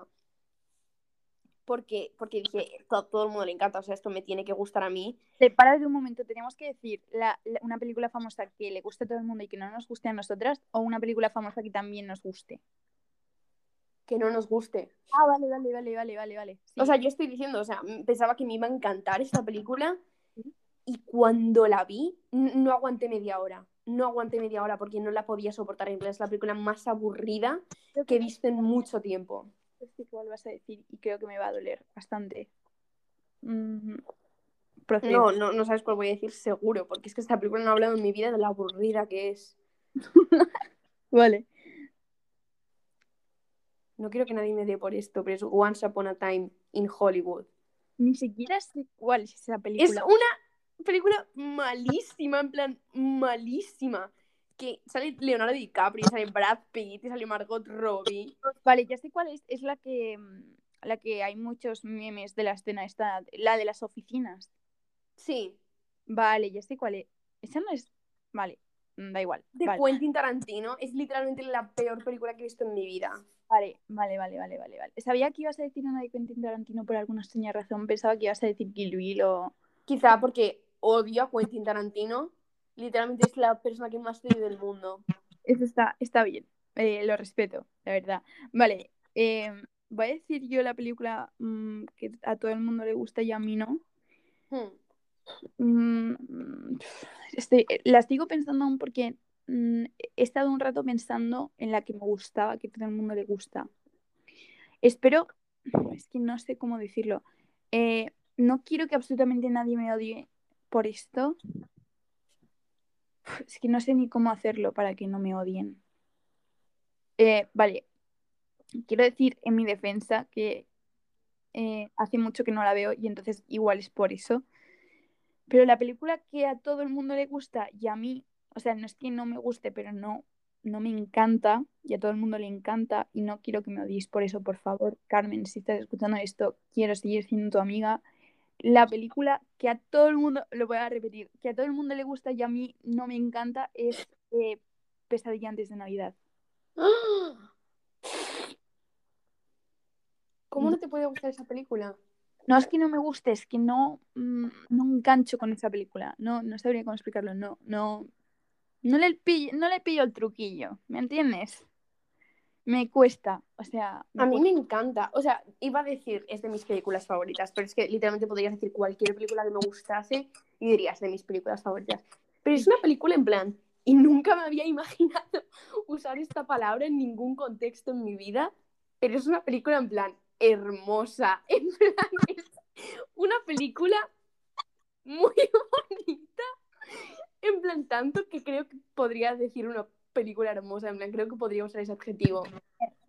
Speaker 1: porque, porque dije, todo, todo el mundo le encanta, o sea, esto me tiene que gustar a mí.
Speaker 2: Para de un momento, tenemos que decir la- la- una película famosa que le guste a todo el mundo y que no nos guste a nosotras, o una película famosa que también nos guste.
Speaker 1: Que no nos guste.
Speaker 2: Ah, vale, vale, vale, vale, vale, vale. Sí.
Speaker 1: O sea, yo estoy diciendo, o sea, pensaba que me iba a encantar esta película y cuando la vi, no aguanté media hora. No aguanté media hora porque no la podía soportar. En es la película más aburrida
Speaker 2: Creo
Speaker 1: que he visto en mucho tiempo.
Speaker 2: sé qué vas a decir y creo que me va a doler bastante. Mm, procede.
Speaker 1: No, no, no sabes cuál voy a decir seguro, porque es que esta película no ha hablado en mi vida de lo aburrida que es.
Speaker 2: Vale.
Speaker 1: No quiero que nadie me dé por esto, pero es Once Upon a Time in Hollywood.
Speaker 2: Ni siquiera sé cuál es esa
Speaker 1: Es
Speaker 2: película.
Speaker 1: una película malísima, en plan, malísima. Que sale Leonardo DiCaprio, sale Brad Pitt, y sale Margot Robbie.
Speaker 2: Vale, ya sé cuál es. Es la que, mm, la que hay muchos memes de la escena esta, la de las oficinas.
Speaker 1: Sí,
Speaker 2: Vale, ya sé cuál es. Esa no es. Vale, mm, da igual.
Speaker 1: de
Speaker 2: Vale,
Speaker 1: Quentin Tarantino. Es literalmente la peor película que he visto en mi vida.
Speaker 2: vale, vale, vale, vale, vale, vale. Sabía que ibas a decir una de Quentin Tarantino por alguna extraña razón. Pensaba que ibas a decir Kill Bill o.
Speaker 1: Quizá porque odio a Quentin Tarantino. Literalmente es la persona que más odio del mundo.
Speaker 2: Eso está, está bien. Eh, lo respeto, la verdad. Vale, eh, voy a decir yo la película mm, que a todo el mundo le gusta y a mí no.
Speaker 1: Hmm.
Speaker 2: Mm, estoy- la sigo pensando aún porque mm, he estado un rato pensando en la que me gustaba, que a todo el mundo le gusta. Espero, es que no sé cómo decirlo. Eh, no quiero que absolutamente nadie me odie por esto. Es que no sé ni cómo hacerlo para que no me odien. Eh, vale, quiero decir en mi defensa que eh, hace mucho que no la veo y entonces igual es por eso. Pero la película que a todo el mundo le gusta y a mí, o sea, no es que no me guste, pero no, no me encanta y a todo el mundo le encanta y no quiero que me odies por eso, por favor, Carmen, si estás escuchando esto, quiero seguir siendo tu amiga. La película que a todo el mundo, lo voy a repetir, que a todo el mundo le gusta y a mí no me encanta es eh, Pesadilla antes de Navidad.
Speaker 1: ¿Cómo no te puede gustar esa película?
Speaker 2: No es que no me guste, es que no, mm, no engancho con esa película. No, no sabría cómo explicarlo. No, no, no le pillo, no le pillo el truquillo, ¿me entiendes? Me cuesta, o sea,
Speaker 1: A mí me encanta. O sea, iba a decir es de mis películas favoritas, pero es que literalmente podrías decir cualquier película que me gustase y dirías de mis películas favoritas. Pero es una película en plan, y nunca me había imaginado usar esta palabra en ningún contexto en mi vida, pero es una película en plan hermosa. En plan, es una película muy bonita. En plan, tanto que creo que podría decir una película hermosa. En plan, creo que podría usar ese adjetivo.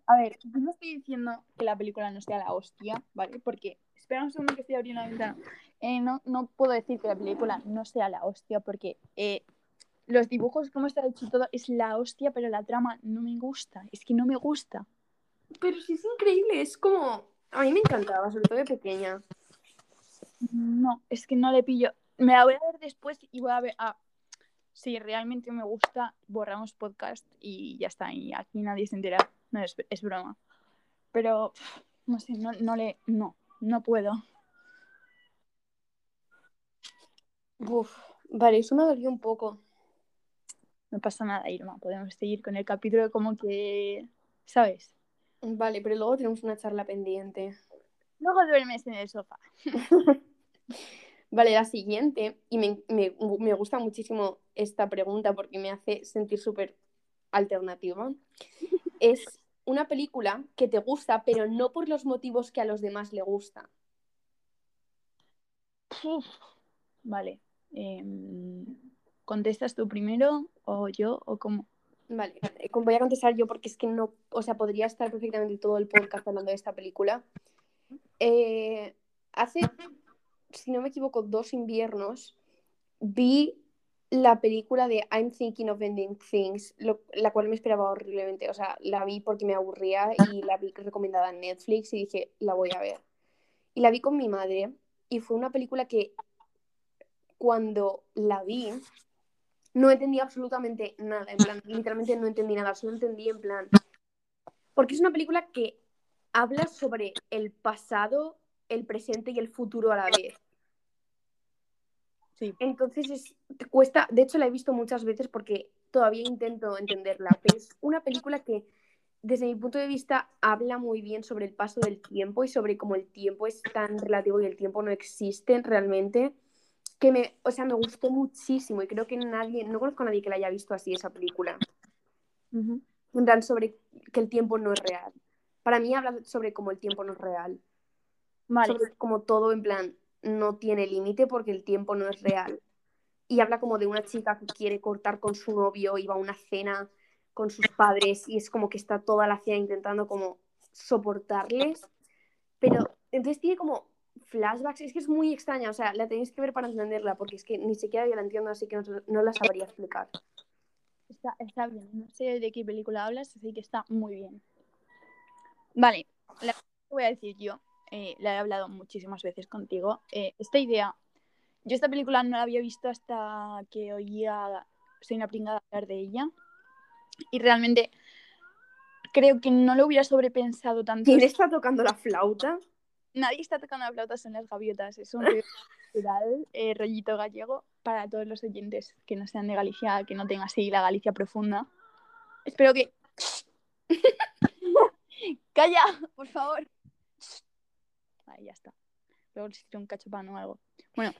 Speaker 2: A ver, yo no estoy diciendo que la película no sea la hostia, ¿vale? Porque, espera un segundo que estoy abriendo la ventana. Eh, no, no puedo decir que la película no sea la hostia porque eh, los dibujos, cómo está hecho todo, es la hostia, pero la trama no me gusta. Es que no me gusta.
Speaker 1: Pero sí es increíble, es como... A mí me encantaba, sobre todo de pequeña.
Speaker 2: No, es que no le pillo. Me la voy a ver después y voy a ver. Ah, si realmente me gusta, borramos podcast y ya está. Y aquí nadie se entera. No, es, es broma. Pero, no sé, no, no le. No, no puedo.
Speaker 1: Uf, vale, eso me dolió un poco.
Speaker 2: No pasa nada, Irma. Podemos seguir con el capítulo como que. ¿Sabes?
Speaker 1: Vale, pero luego tenemos una charla pendiente.
Speaker 2: Luego duermes en el sofá.
Speaker 1: Vale, la siguiente, y me, me- me gusta muchísimo esta pregunta porque me hace sentir súper alternativa, es una película que te gusta, pero no por los motivos que a los demás le gusta.
Speaker 2: Uf. Vale. em, ¿Contestas tú primero o yo o cómo?
Speaker 1: Vale, eh, voy a contestar yo porque es que no, o sea, podría estar perfectamente todo el podcast hablando de esta película. Eh, hace, si no me equivoco, dos inviernos vi la película de I'm Thinking of Ending Things, la cual me esperaba horriblemente. O sea, la vi porque me aburría y la vi recomendada en Netflix y dije, la voy a ver. Y la vi con mi madre y fue una película que cuando la vi no entendí absolutamente nada, en plan, literalmente no entendí nada, solo entendí en plan, porque es una película que habla sobre el pasado, el presente y el futuro a la vez.
Speaker 2: Sí.
Speaker 1: Entonces es, te cuesta, de hecho la he visto muchas veces porque todavía intento entenderla, pero es una película que desde mi punto de vista habla muy bien sobre el paso del tiempo y sobre cómo el tiempo es tan relativo y el tiempo no existe realmente. que me, o sea, me gustó muchísimo y creo que nadie, no conozco a nadie que la haya visto así esa película. En plan, sobre que el tiempo no es real. Para mí habla sobre cómo el tiempo no es real.
Speaker 2: Vale,
Speaker 1: Sobre cómo todo, en plan, no tiene límite porque el tiempo no es real. Y habla como de una chica que quiere cortar con su novio y va a una cena con sus padres y es como que está toda la cena intentando como soportarles. Pero entonces tiene como flashbacks, es que es muy extraña, o sea, la tenéis que ver para entenderla porque es que ni siquiera yo la entiendo, así que no, no la sabría explicar.
Speaker 2: está, está bien. No sé de qué película hablas, así que está muy bien. Vale, la voy a decir yo, eh, la he hablado muchísimas veces contigo. eh, esta idea, yo esta película no la había visto hasta que oía Soy una pringada hablar de ella. Y realmente creo que no lo hubiera sobrepensado tanto.
Speaker 1: ¿Quién está tocando la flauta?
Speaker 2: Nadie está tocando la flauta, son las gaviotas. Es un cultural, eh, rollito gallego, para todos los oyentes que no sean de Galicia, que no tengan así la Galicia profunda. Espero que. ¡Calla! Por favor. Ahí ya está. Luego les tiro un cachopán o algo. Bueno,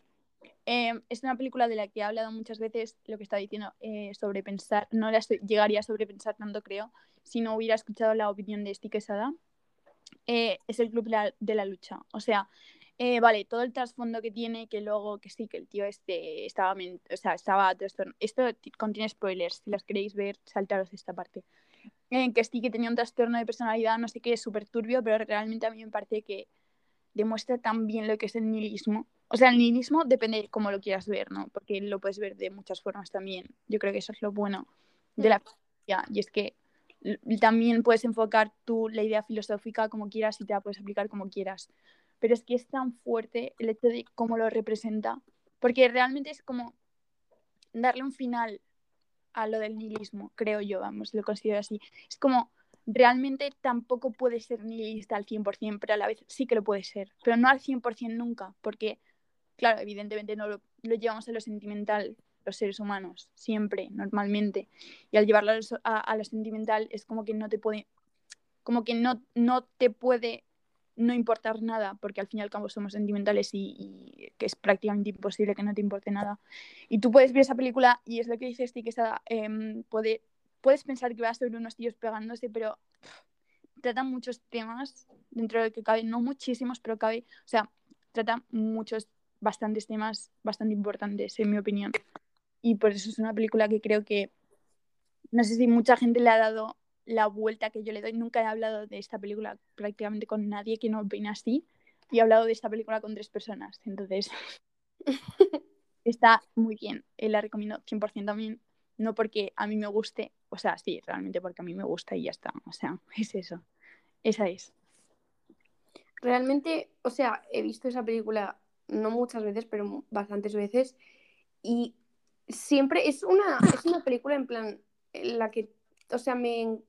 Speaker 2: eh, es una película de la que he hablado muchas veces, lo que está diciendo, eh, sobre pensar. No la llegaría a sobrepensar tanto, creo, si no hubiera escuchado la opinión de Esti Quesada. Eh, es el club la, de la lucha. O sea, eh, vale, todo el trasfondo que tiene, que luego que sí, que el tío este estaba, o sea, estaba trastorn- Esto contiene spoilers, si las queréis ver, saltaros esta parte. Que sí, que tenía un trastorno de personalidad, no sé qué, súper turbio, pero realmente a mí me parece que demuestra tan bien lo que es el nihilismo. O sea, el nihilismo depende de cómo lo quieras ver, ¿no? Porque lo puedes ver de muchas formas también. Yo creo que eso es lo bueno de la filosofía. Y es que también puedes enfocar tú la idea filosófica como quieras y te la puedes aplicar como quieras. Pero es que es tan fuerte el hecho de cómo lo representa. Porque realmente es como darle un final a lo del nihilismo, creo yo, vamos, lo considero así. Es como realmente tampoco puede ser nihilista al 100%, pero a la vez sí que lo puede ser, pero no al 100% nunca, porque, claro, evidentemente no lo, llevamos a lo sentimental los seres humanos, siempre, normalmente, y al llevarlo a lo, sentimental es como que no te puede, como que no, no te puede no importar nada, porque al fin y al cabo somos sentimentales y, que es prácticamente imposible que no te importe nada. Y tú puedes ver esa película y es lo que dice Sti, que eh, puede, puedes pensar que va sobre unos tíos pegándose, pero pff, trata muchos temas dentro de que cabe, no muchísimos, pero cabe, o sea, trata muchos, bastantes temas bastante importantes, en mi opinión. Y por eso es una película que creo que, no sé si mucha gente le ha dado la vuelta que yo le doy. Nunca he hablado de esta película prácticamente con nadie que no opine así. Y he hablado de esta película con tres personas. Entonces, está muy bien. Eh, la recomiendo 100% también. No porque a mí me guste, o sea, sí, realmente porque a mí me gusta y ya está. O sea, es eso. Esa es.
Speaker 1: Realmente, o sea, he visto esa película no muchas veces, pero bastantes veces. Y siempre es una, es una película en plan en la que, o sea, me,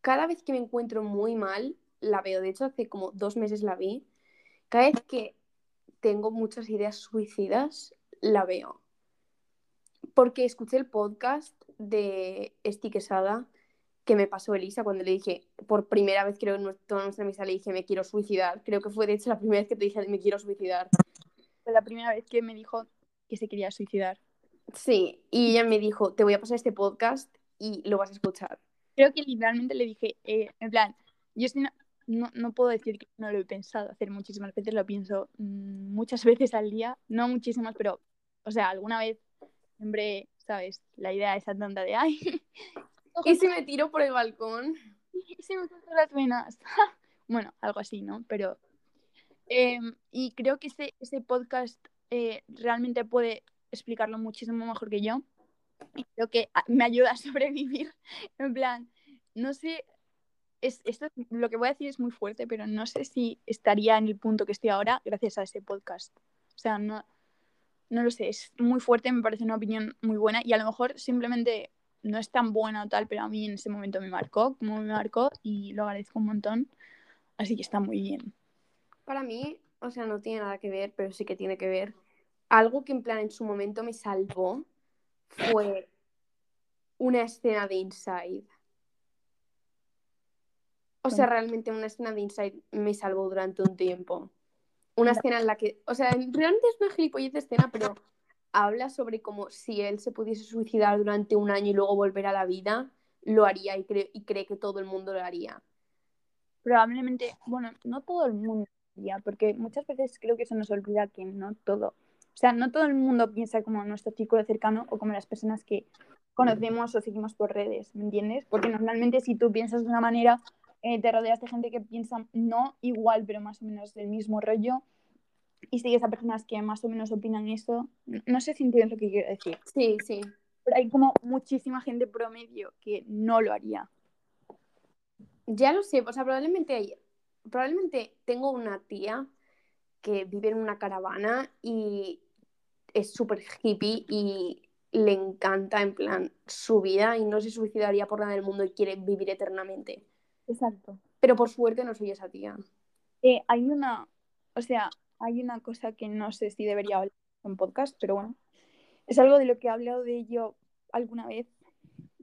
Speaker 1: cada vez que me encuentro muy mal, la veo. De hecho, hace como dos meses la vi. Cada vez que tengo muchas ideas suicidas, la veo. Porque escuché el podcast de Esti Quesada que me pasó Elisa cuando le dije, por primera vez creo en toda nuestra mesa le dije me quiero suicidar. Creo que fue de hecho la primera vez que te dije me quiero suicidar.
Speaker 2: Fue la primera vez que me dijo que se quería suicidar.
Speaker 1: Sí, y ella me dijo, te voy a pasar este podcast y lo vas a escuchar.
Speaker 2: Creo que literalmente le dije, eh, en plan, yo no, no, no, puedo decir que no lo he pensado hacer muchísimas veces, lo pienso mmm, muchas veces al día, no muchísimas, pero, o sea, alguna vez siempre, ¿sabes? La idea esa tonta de, ay,
Speaker 1: ¿y si me tiro por el balcón?
Speaker 2: ¿Y si me corto las venas? bueno, algo así, ¿no? Pero, eh, y creo que ese, ese podcast eh, realmente puede explicarlo muchísimo mejor que yo. Y creo que me ayuda a sobrevivir. En plan, no sé, es, esto lo que voy a decir es muy fuerte, pero no sé si estaría en el punto que estoy ahora gracias a ese podcast. O sea, no, no lo sé, es muy fuerte, me parece una opinión muy buena y a lo mejor simplemente no es tan buena o tal, pero a mí en ese momento me marcó, como me marcó y lo agradezco un montón. Así que está muy bien.
Speaker 1: Para mí, o sea, no tiene nada que ver, pero sí que tiene que ver. Algo que en plan en su momento me salvó fue una escena de Inside. O sea, realmente una escena de Inside me salvó durante un tiempo. Una escena en la que, o sea, realmente es una gilipollez de escena, pero habla sobre cómo si él se pudiese suicidar durante un año y luego volver a la vida, lo haría y, cree- y cree que todo el mundo lo haría.
Speaker 2: Probablemente, bueno, no todo el mundo, ya, porque muchas veces creo que se nos olvida que no todo, o sea, no todo el mundo piensa como nuestro círculo cercano o como las personas que conocemos o seguimos por redes, ¿me entiendes? Porque normalmente si tú piensas de una manera, eh, te rodeas de gente que piensa no igual, pero más o menos del mismo rollo, y sigues a personas que más o menos opinan eso. No sé si entiendes lo que quiero decir,
Speaker 1: Sí, sí.
Speaker 2: pero hay como muchísima gente promedio que no lo haría.
Speaker 1: Ya lo sé, o sea, probablemente, hay- probablemente tengo una tía que vive en una caravana y es súper hippie y le encanta en plan su vida y no se suicidaría por nada del mundo y quiere vivir eternamente.
Speaker 2: Exacto.
Speaker 1: Pero por suerte no soy esa tía.
Speaker 2: Eh, hay una, o sea, hay una cosa que no sé si debería hablar en podcast, pero bueno, es algo de lo que he hablado de ello alguna vez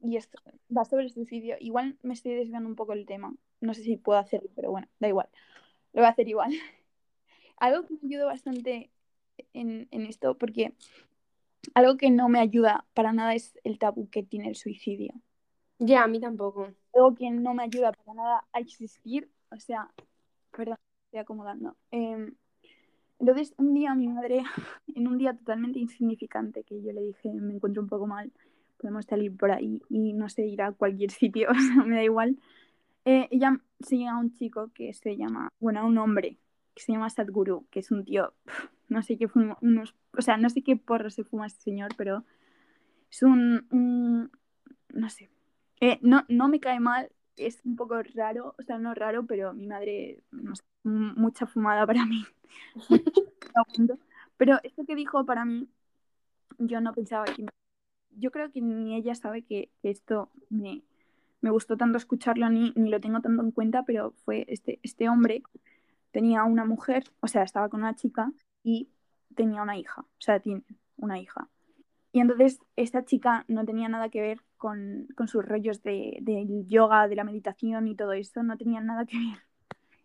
Speaker 2: y esto va sobre el suicidio. Igual me estoy desviando un poco el tema, no sé si puedo hacerlo, pero bueno, da igual, lo voy a hacer igual. algo que me ayudó bastante en, en esto, porque algo que no me ayuda para nada es el tabú que tiene el suicidio
Speaker 1: Ya, a mí tampoco.
Speaker 2: Algo que no me ayuda para nada a existir, o sea, perdón, estoy acomodando. Eh, entonces, un día mi madre, en un día totalmente insignificante, que yo le dije, me encuentro un poco mal, podemos salir por ahí y no sé, ir a cualquier sitio, o sea, me da igual. Eh, ella sigue a un chico que se llama, bueno, a un hombre que se llama Sadhguru, que es un tío, no sé qué fuma, unos, o sea, no sé qué porro se fuma este señor, pero es un, un no sé, eh, no, no me cae mal, es un poco raro, o sea, no raro, pero mi madre, no sé, mucha fumada para mí. Pero esto que dijo para mí, yo no pensaba que... Yo creo que ni ella sabe que, que esto me, me gustó tanto escucharlo ni, ni lo tengo tanto en cuenta, pero fue este, este hombre tenía una mujer, o sea, estaba con una chica y tenía una hija, o sea, tiene una hija. Y entonces esta chica no tenía nada que ver con, con sus rollos de, del yoga, de la meditación y todo eso, no tenía nada que ver.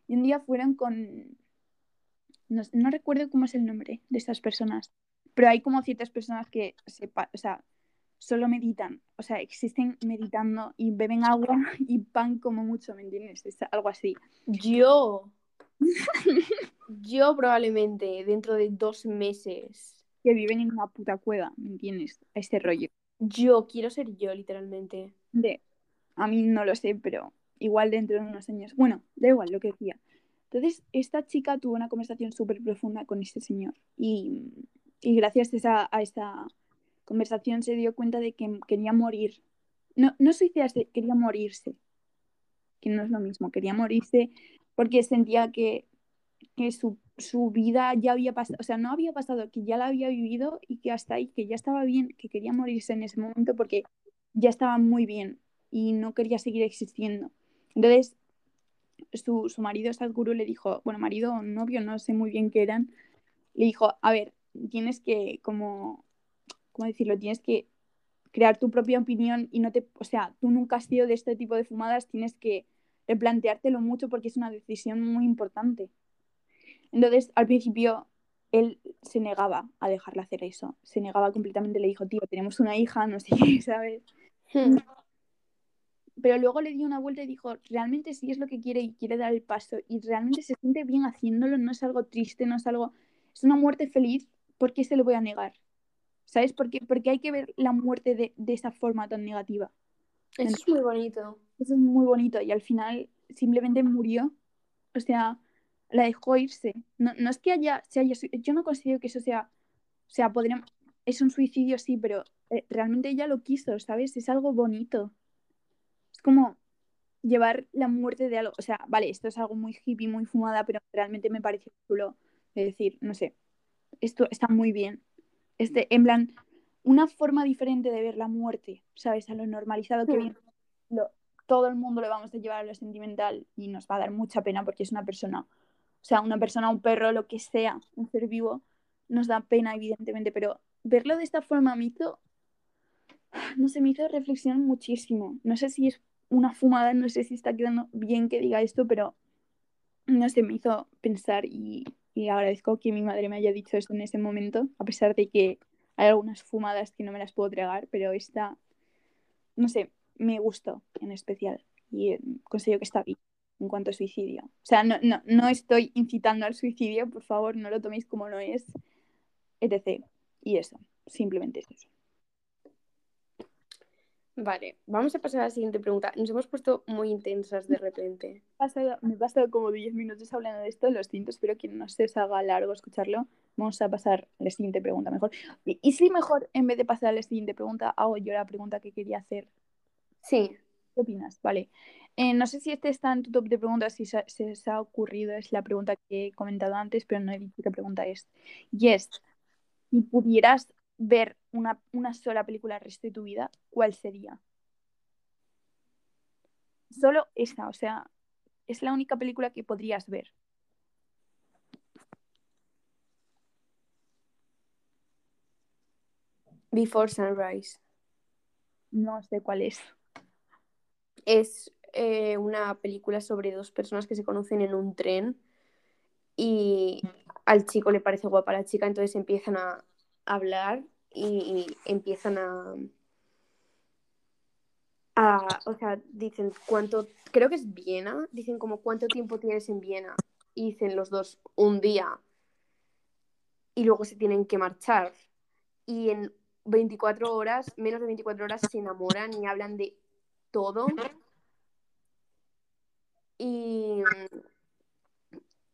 Speaker 2: Y un día fueron con, no, no recuerdo cómo es el nombre de estas personas, pero hay como ciertas personas que o sea, solo meditan, o sea, existen meditando y beben agua y pan como mucho, ¿me entiendes? Es algo así.
Speaker 1: Yo. Yo probablemente dentro de dos meses.
Speaker 2: Que viven en una puta cueva, ¿me entiendes? Este rollo.
Speaker 1: Yo quiero ser yo, literalmente.
Speaker 2: de, a mí no lo sé, pero igual dentro de unos años. Bueno, da igual lo que decía. Entonces, esta chica tuvo una conversación súper profunda con este señor y, y gracias a esa, a conversación se dio cuenta de que quería morir. No, no suicidarse, quería morirse, que no es lo mismo, quería morirse porque sentía que, que su, su vida ya había pasado, o sea, no había pasado, que ya la había vivido y que hasta ahí, que ya estaba bien, que quería morirse en ese momento porque ya estaba muy bien y no quería seguir existiendo. Entonces, su, su marido, Sadhguru, le dijo, bueno, marido o novio, no sé muy bien qué eran, le dijo, a ver, tienes que, como, ¿cómo decirlo? Tienes que crear tu propia opinión y no te, o sea, tú nunca has sido de este tipo de fumadas, tienes que replanteártelo mucho porque es una decisión muy importante. Entonces, al principio, él se negaba a dejarla hacer eso, se negaba completamente, le dijo, tío, tenemos una hija, no sé qué, ¿sabes?
Speaker 1: Hmm.
Speaker 2: Pero luego le dio una vuelta y dijo, realmente sí es lo que quiere y quiere dar el paso y realmente se siente bien haciéndolo, no es algo triste, no es algo, es una muerte feliz, ¿por qué se lo voy a negar? ¿Sabes? Porque, porque hay que ver la muerte de, de esa forma tan negativa.
Speaker 1: Eso es muy bonito.
Speaker 2: Eso es muy bonito y al final simplemente murió, o sea, la dejó irse. No, no es que haya, se haya, yo no considero que eso sea, o sea, podríamos, es un suicidio sí, pero eh, realmente ella lo quiso, ¿sabes? Es algo bonito. Es como llevar la muerte de algo, o sea, vale, esto es algo muy hippie, muy fumada, pero realmente me pareció chulo de decir, no sé, esto está muy bien. Este, en plan, una forma diferente de ver la muerte, ¿sabes? A lo normalizado que
Speaker 1: Hmm.
Speaker 2: viene. Lo- todo el mundo lo vamos a llevar a lo sentimental y nos va a dar mucha pena porque es una persona, sea, una persona, un perro, lo que sea, un ser vivo, nos da pena, evidentemente, pero verlo de esta forma me hizo, no sé, me hizo reflexionar muchísimo. No sé si es una fumada, no sé si está quedando bien que diga esto, pero no sé, me hizo pensar y, y agradezco que mi madre me haya dicho eso en ese momento, a pesar de que Hay algunas fumadas que no me las puedo tragar, pero esta, no sé, me gustó en especial y eh, considero que está bien en cuanto a suicidio. O sea, no, no, no estoy incitando al suicidio, por favor, no lo toméis como no es, etc. Y eso, simplemente es eso.
Speaker 1: Vale, vamos a pasar a la siguiente pregunta. Nos hemos puesto muy intensas de repente.
Speaker 2: me he pasado como 10 minutos hablando de esto, lo siento, espero que no se os haga largo escucharlo. Vamos a pasar a la siguiente pregunta mejor. ¿Y, y si mejor, en vez de pasar a la siguiente pregunta, hago yo la pregunta que quería hacer?
Speaker 1: Sí.
Speaker 2: ¿Qué opinas? Vale. Eh, no sé si este está en tu top de preguntas, si se, ha ocurrido, es la pregunta que he comentado antes, pero no he dicho qué pregunta es. Y es, si pudieras ver una, una sola película el resto de tu vida, ¿cuál sería? Solo esta, o sea, es la única película que podrías ver.
Speaker 1: Before Sunrise.
Speaker 2: No sé cuál es.
Speaker 1: Es eh, una película sobre dos personas que se conocen en un tren y al chico le parece guapa la chica, entonces empiezan a hablar y, empiezan a, a, o sea, dicen cuánto, creo que es Viena, dicen como cuánto tiempo tienes en Viena. Y dicen los dos un día y luego se tienen que marchar. Y en 24 horas, menos de 24 horas se enamoran y hablan de todo y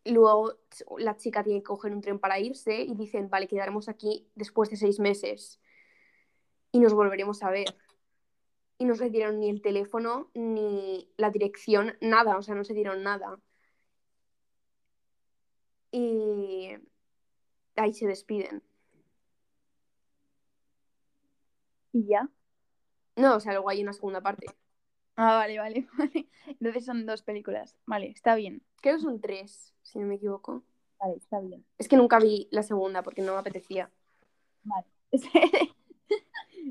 Speaker 1: luego la chica tiene que coger un tren para irse y dicen, vale, quedaremos aquí después de seis meses y nos volveremos a ver. Y no se dieron ni el teléfono, ni la dirección, nada, o sea, no se dieron nada. Y ahí se despiden.
Speaker 2: ¿Y ya?
Speaker 1: No, o sea, luego hay una segunda parte.
Speaker 2: Ah, vale, vale, vale. Entonces son dos películas. Vale, está bien.
Speaker 1: Creo que son tres, si no me equivoco.
Speaker 2: Vale, está bien.
Speaker 1: Es que nunca vi la segunda porque no me apetecía.
Speaker 2: Vale.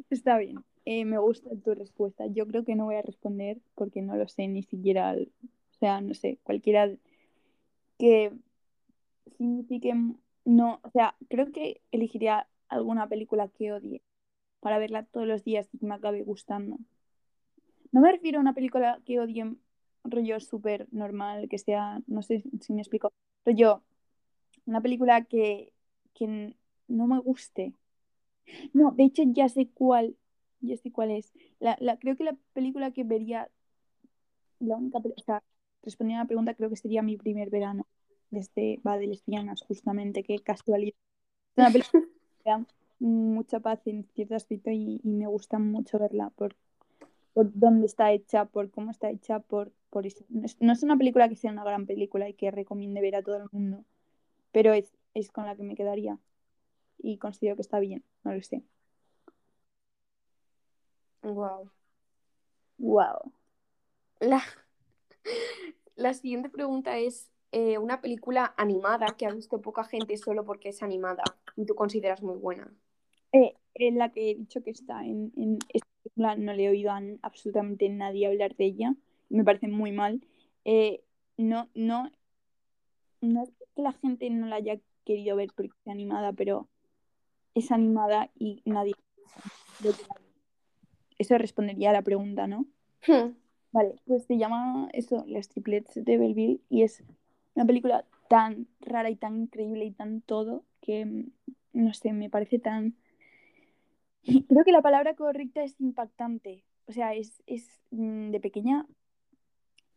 Speaker 2: está bien. Eh, me gusta tu respuesta. Yo creo que no voy a responder porque no lo sé ni siquiera. O sea, no sé, cualquiera que signifique. No, o sea, creo que elegiría alguna película que odie para verla todos los días y que me acabe gustando. No me refiero a una película que odie rollo súper normal, que sea, no sé si me explico, rollo, una película que, que no me guste. No, de hecho ya sé cuál, ya sé cuál es. La, la, creo que la película que vería, la única, o sea, respondiendo a la pregunta, creo que sería mi primer verano, desde, va, de lesbianas, justamente, qué casualidad. Es una película que da mucha paz en cierto aspecto y, y me gusta mucho verla por por dónde está hecha, por cómo está hecha, por, por eso. No es una película que sea una gran película y que recomiende ver a todo el mundo, pero es, es con la que me quedaría y considero que está bien, no lo sé.
Speaker 1: Wow.
Speaker 2: Wow.
Speaker 1: La, la siguiente pregunta es eh, una película animada que ha visto poca gente solo porque es animada y tú consideras muy buena.
Speaker 2: Eh, en la que he dicho que está en, película, no le he oído a absolutamente nadie hablar de ella, me parece muy mal. Eh, no, no, no es que la gente no la haya querido ver porque es animada, pero es animada y nadie. Eso respondería a la pregunta, ¿no?
Speaker 1: Hmm.
Speaker 2: Vale, pues se llama eso, Las Triplets de Belleville, y es una película tan rara y tan increíble y tan todo que, no sé, me parece tan Creo que la palabra correcta es impactante. O sea, es, es mm, de pequeña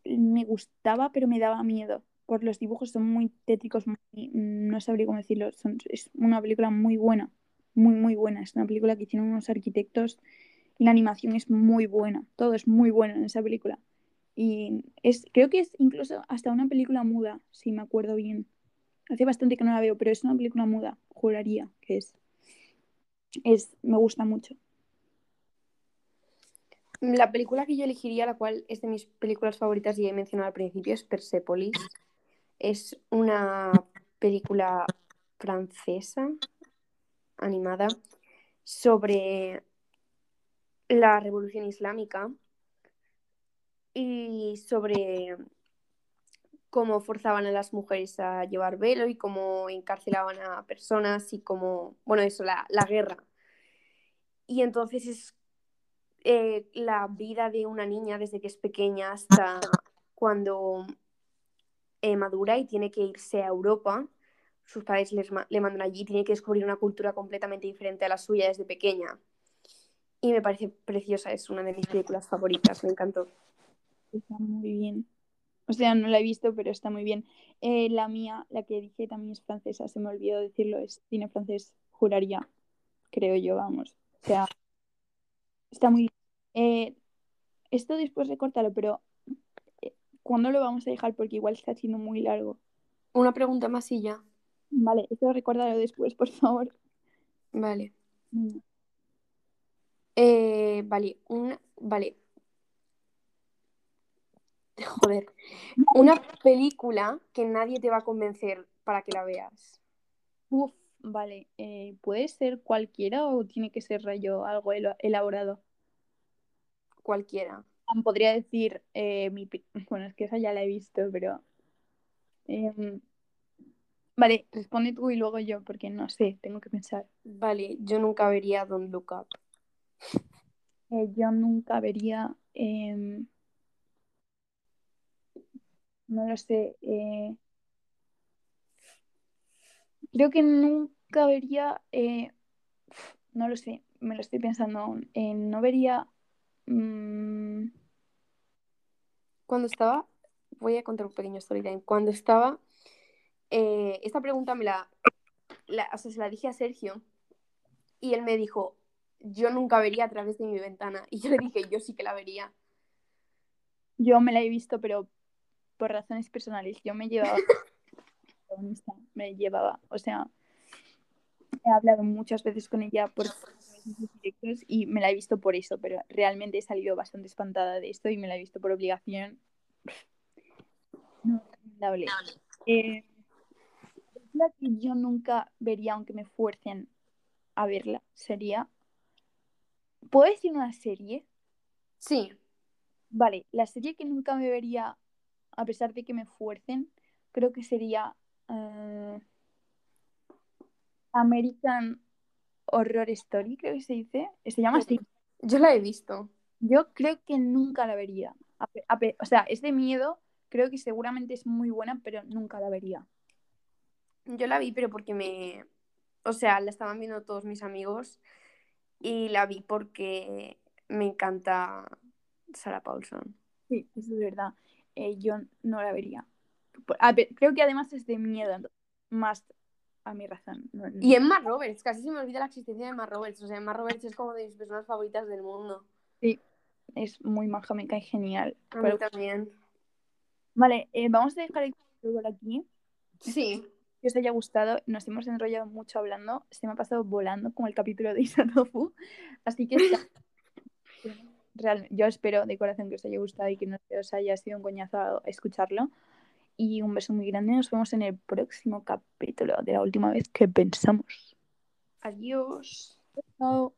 Speaker 2: me gustaba, pero me daba miedo. Por los dibujos son muy tétricos, mm, no sabría cómo decirlo. es una película muy buena, muy, muy buena. Es una película que tiene unos arquitectos y la animación es muy buena. Todo es muy bueno en esa película. Y es, creo que es incluso hasta una película muda, si me acuerdo bien. Hace bastante que no la veo, pero es una película muda, juraría que es es, me gusta mucho.
Speaker 1: La película que yo elegiría, la cual es de mis películas favoritas y he mencionado al principio, es Persepolis. Es una película francesa animada sobre la revolución islámica y sobre cómo forzaban a las mujeres a llevar velo y cómo encarcelaban a personas y cómo, bueno, eso, la, la guerra y entonces es eh, la vida de una niña desde que es pequeña hasta cuando eh, madura y tiene que irse a Europa. Sus padres les ma- le mandan allí, tiene que descubrir una cultura completamente diferente a la suya desde pequeña. Y me parece preciosa, es una de mis películas favoritas, me encantó.
Speaker 2: Está muy bien. O sea, no la he visto, pero está muy bien. Eh, la mía, la que dije también es francesa, se me olvidó decirlo, es cine francés, juraría, creo yo, vamos. O sea, está muy bien. Eh, esto después recórtalo, pero eh, ¿cuándo lo vamos a dejar? Porque igual está siendo muy largo.
Speaker 1: Una pregunta más y ya.
Speaker 2: Vale, esto recuérdalo después, por favor.
Speaker 1: Vale.
Speaker 2: Mm.
Speaker 1: Eh, vale, una, vale. Joder. Una película que nadie te va a convencer para que la veas.
Speaker 2: Uf, vale. eh, ¿puede ser cualquiera o tiene que ser rollo algo elaborado?
Speaker 1: Cualquiera.
Speaker 2: Podría decir eh, mi... Bueno, es que esa ya la he visto, pero... em, Vale, responde tú y luego yo, porque no sé, tengo que pensar.
Speaker 1: Vale, yo nunca vería Don't Look Up.
Speaker 2: Eh, yo nunca vería... No lo sé. eh, Creo que nunca vería... eh, No lo sé, me lo estoy pensando aún. Eh, no vería... mm,
Speaker 1: Cuando estaba, voy a contar un pequeño story time. Cuando estaba, esta pregunta me la, la- o sea, se la dije a Sergio y él me dijo, yo nunca vería a través de mi ventana. Y yo le dije, yo sí que la vería.
Speaker 2: Yo me la he visto, pero por razones personales. Yo me llevaba... me llevaba, o sea, he hablado muchas veces con ella por directos y me la he visto por eso, pero realmente he salido bastante espantada de esto y me la he visto por obligación. No, recomendable. Eh, la que yo nunca vería, aunque me fuercen a verla, sería. ¿Puedo decir una serie?
Speaker 1: Sí,
Speaker 2: Vale, la serie que nunca me vería, a pesar de que me fuercen, creo que sería eh, American Horror Story, creo que se dice. Se llama así.
Speaker 1: yo la he visto.
Speaker 2: Yo creo que nunca la vería. A a o sea, es de miedo, creo que seguramente es muy buena, pero nunca la vería.
Speaker 1: Yo la vi, pero porque me... O sea, la estaban viendo todos mis amigos y la vi porque me encanta Sarah Paulson.
Speaker 2: Sí, eso es verdad. Eh, yo no la vería. A ver, creo que además es de miedo, más a mi razón. No- no-
Speaker 1: Y Emma Roberts, casi se me olvida la existencia de Emma Roberts. O sea, Emma Roberts es como de mis personas favoritas del mundo.
Speaker 2: es muy maja, me cae genial.
Speaker 1: A mí
Speaker 2: Pero-
Speaker 1: también.
Speaker 2: Vale, eh, vamos a dejar el capítulo aquí.
Speaker 1: Sí.
Speaker 2: que os haya gustado. Nos hemos enrollado mucho hablando. Se me ha pasado volando como el capítulo de Isatofu. Así que Real- yo espero de corazón que os haya gustado y que no os haya sido un coñazo escucharlo. Y un beso muy grande. Nos vemos en el próximo capítulo de la última vez que pensamos.
Speaker 1: Adiós.
Speaker 2: Chao.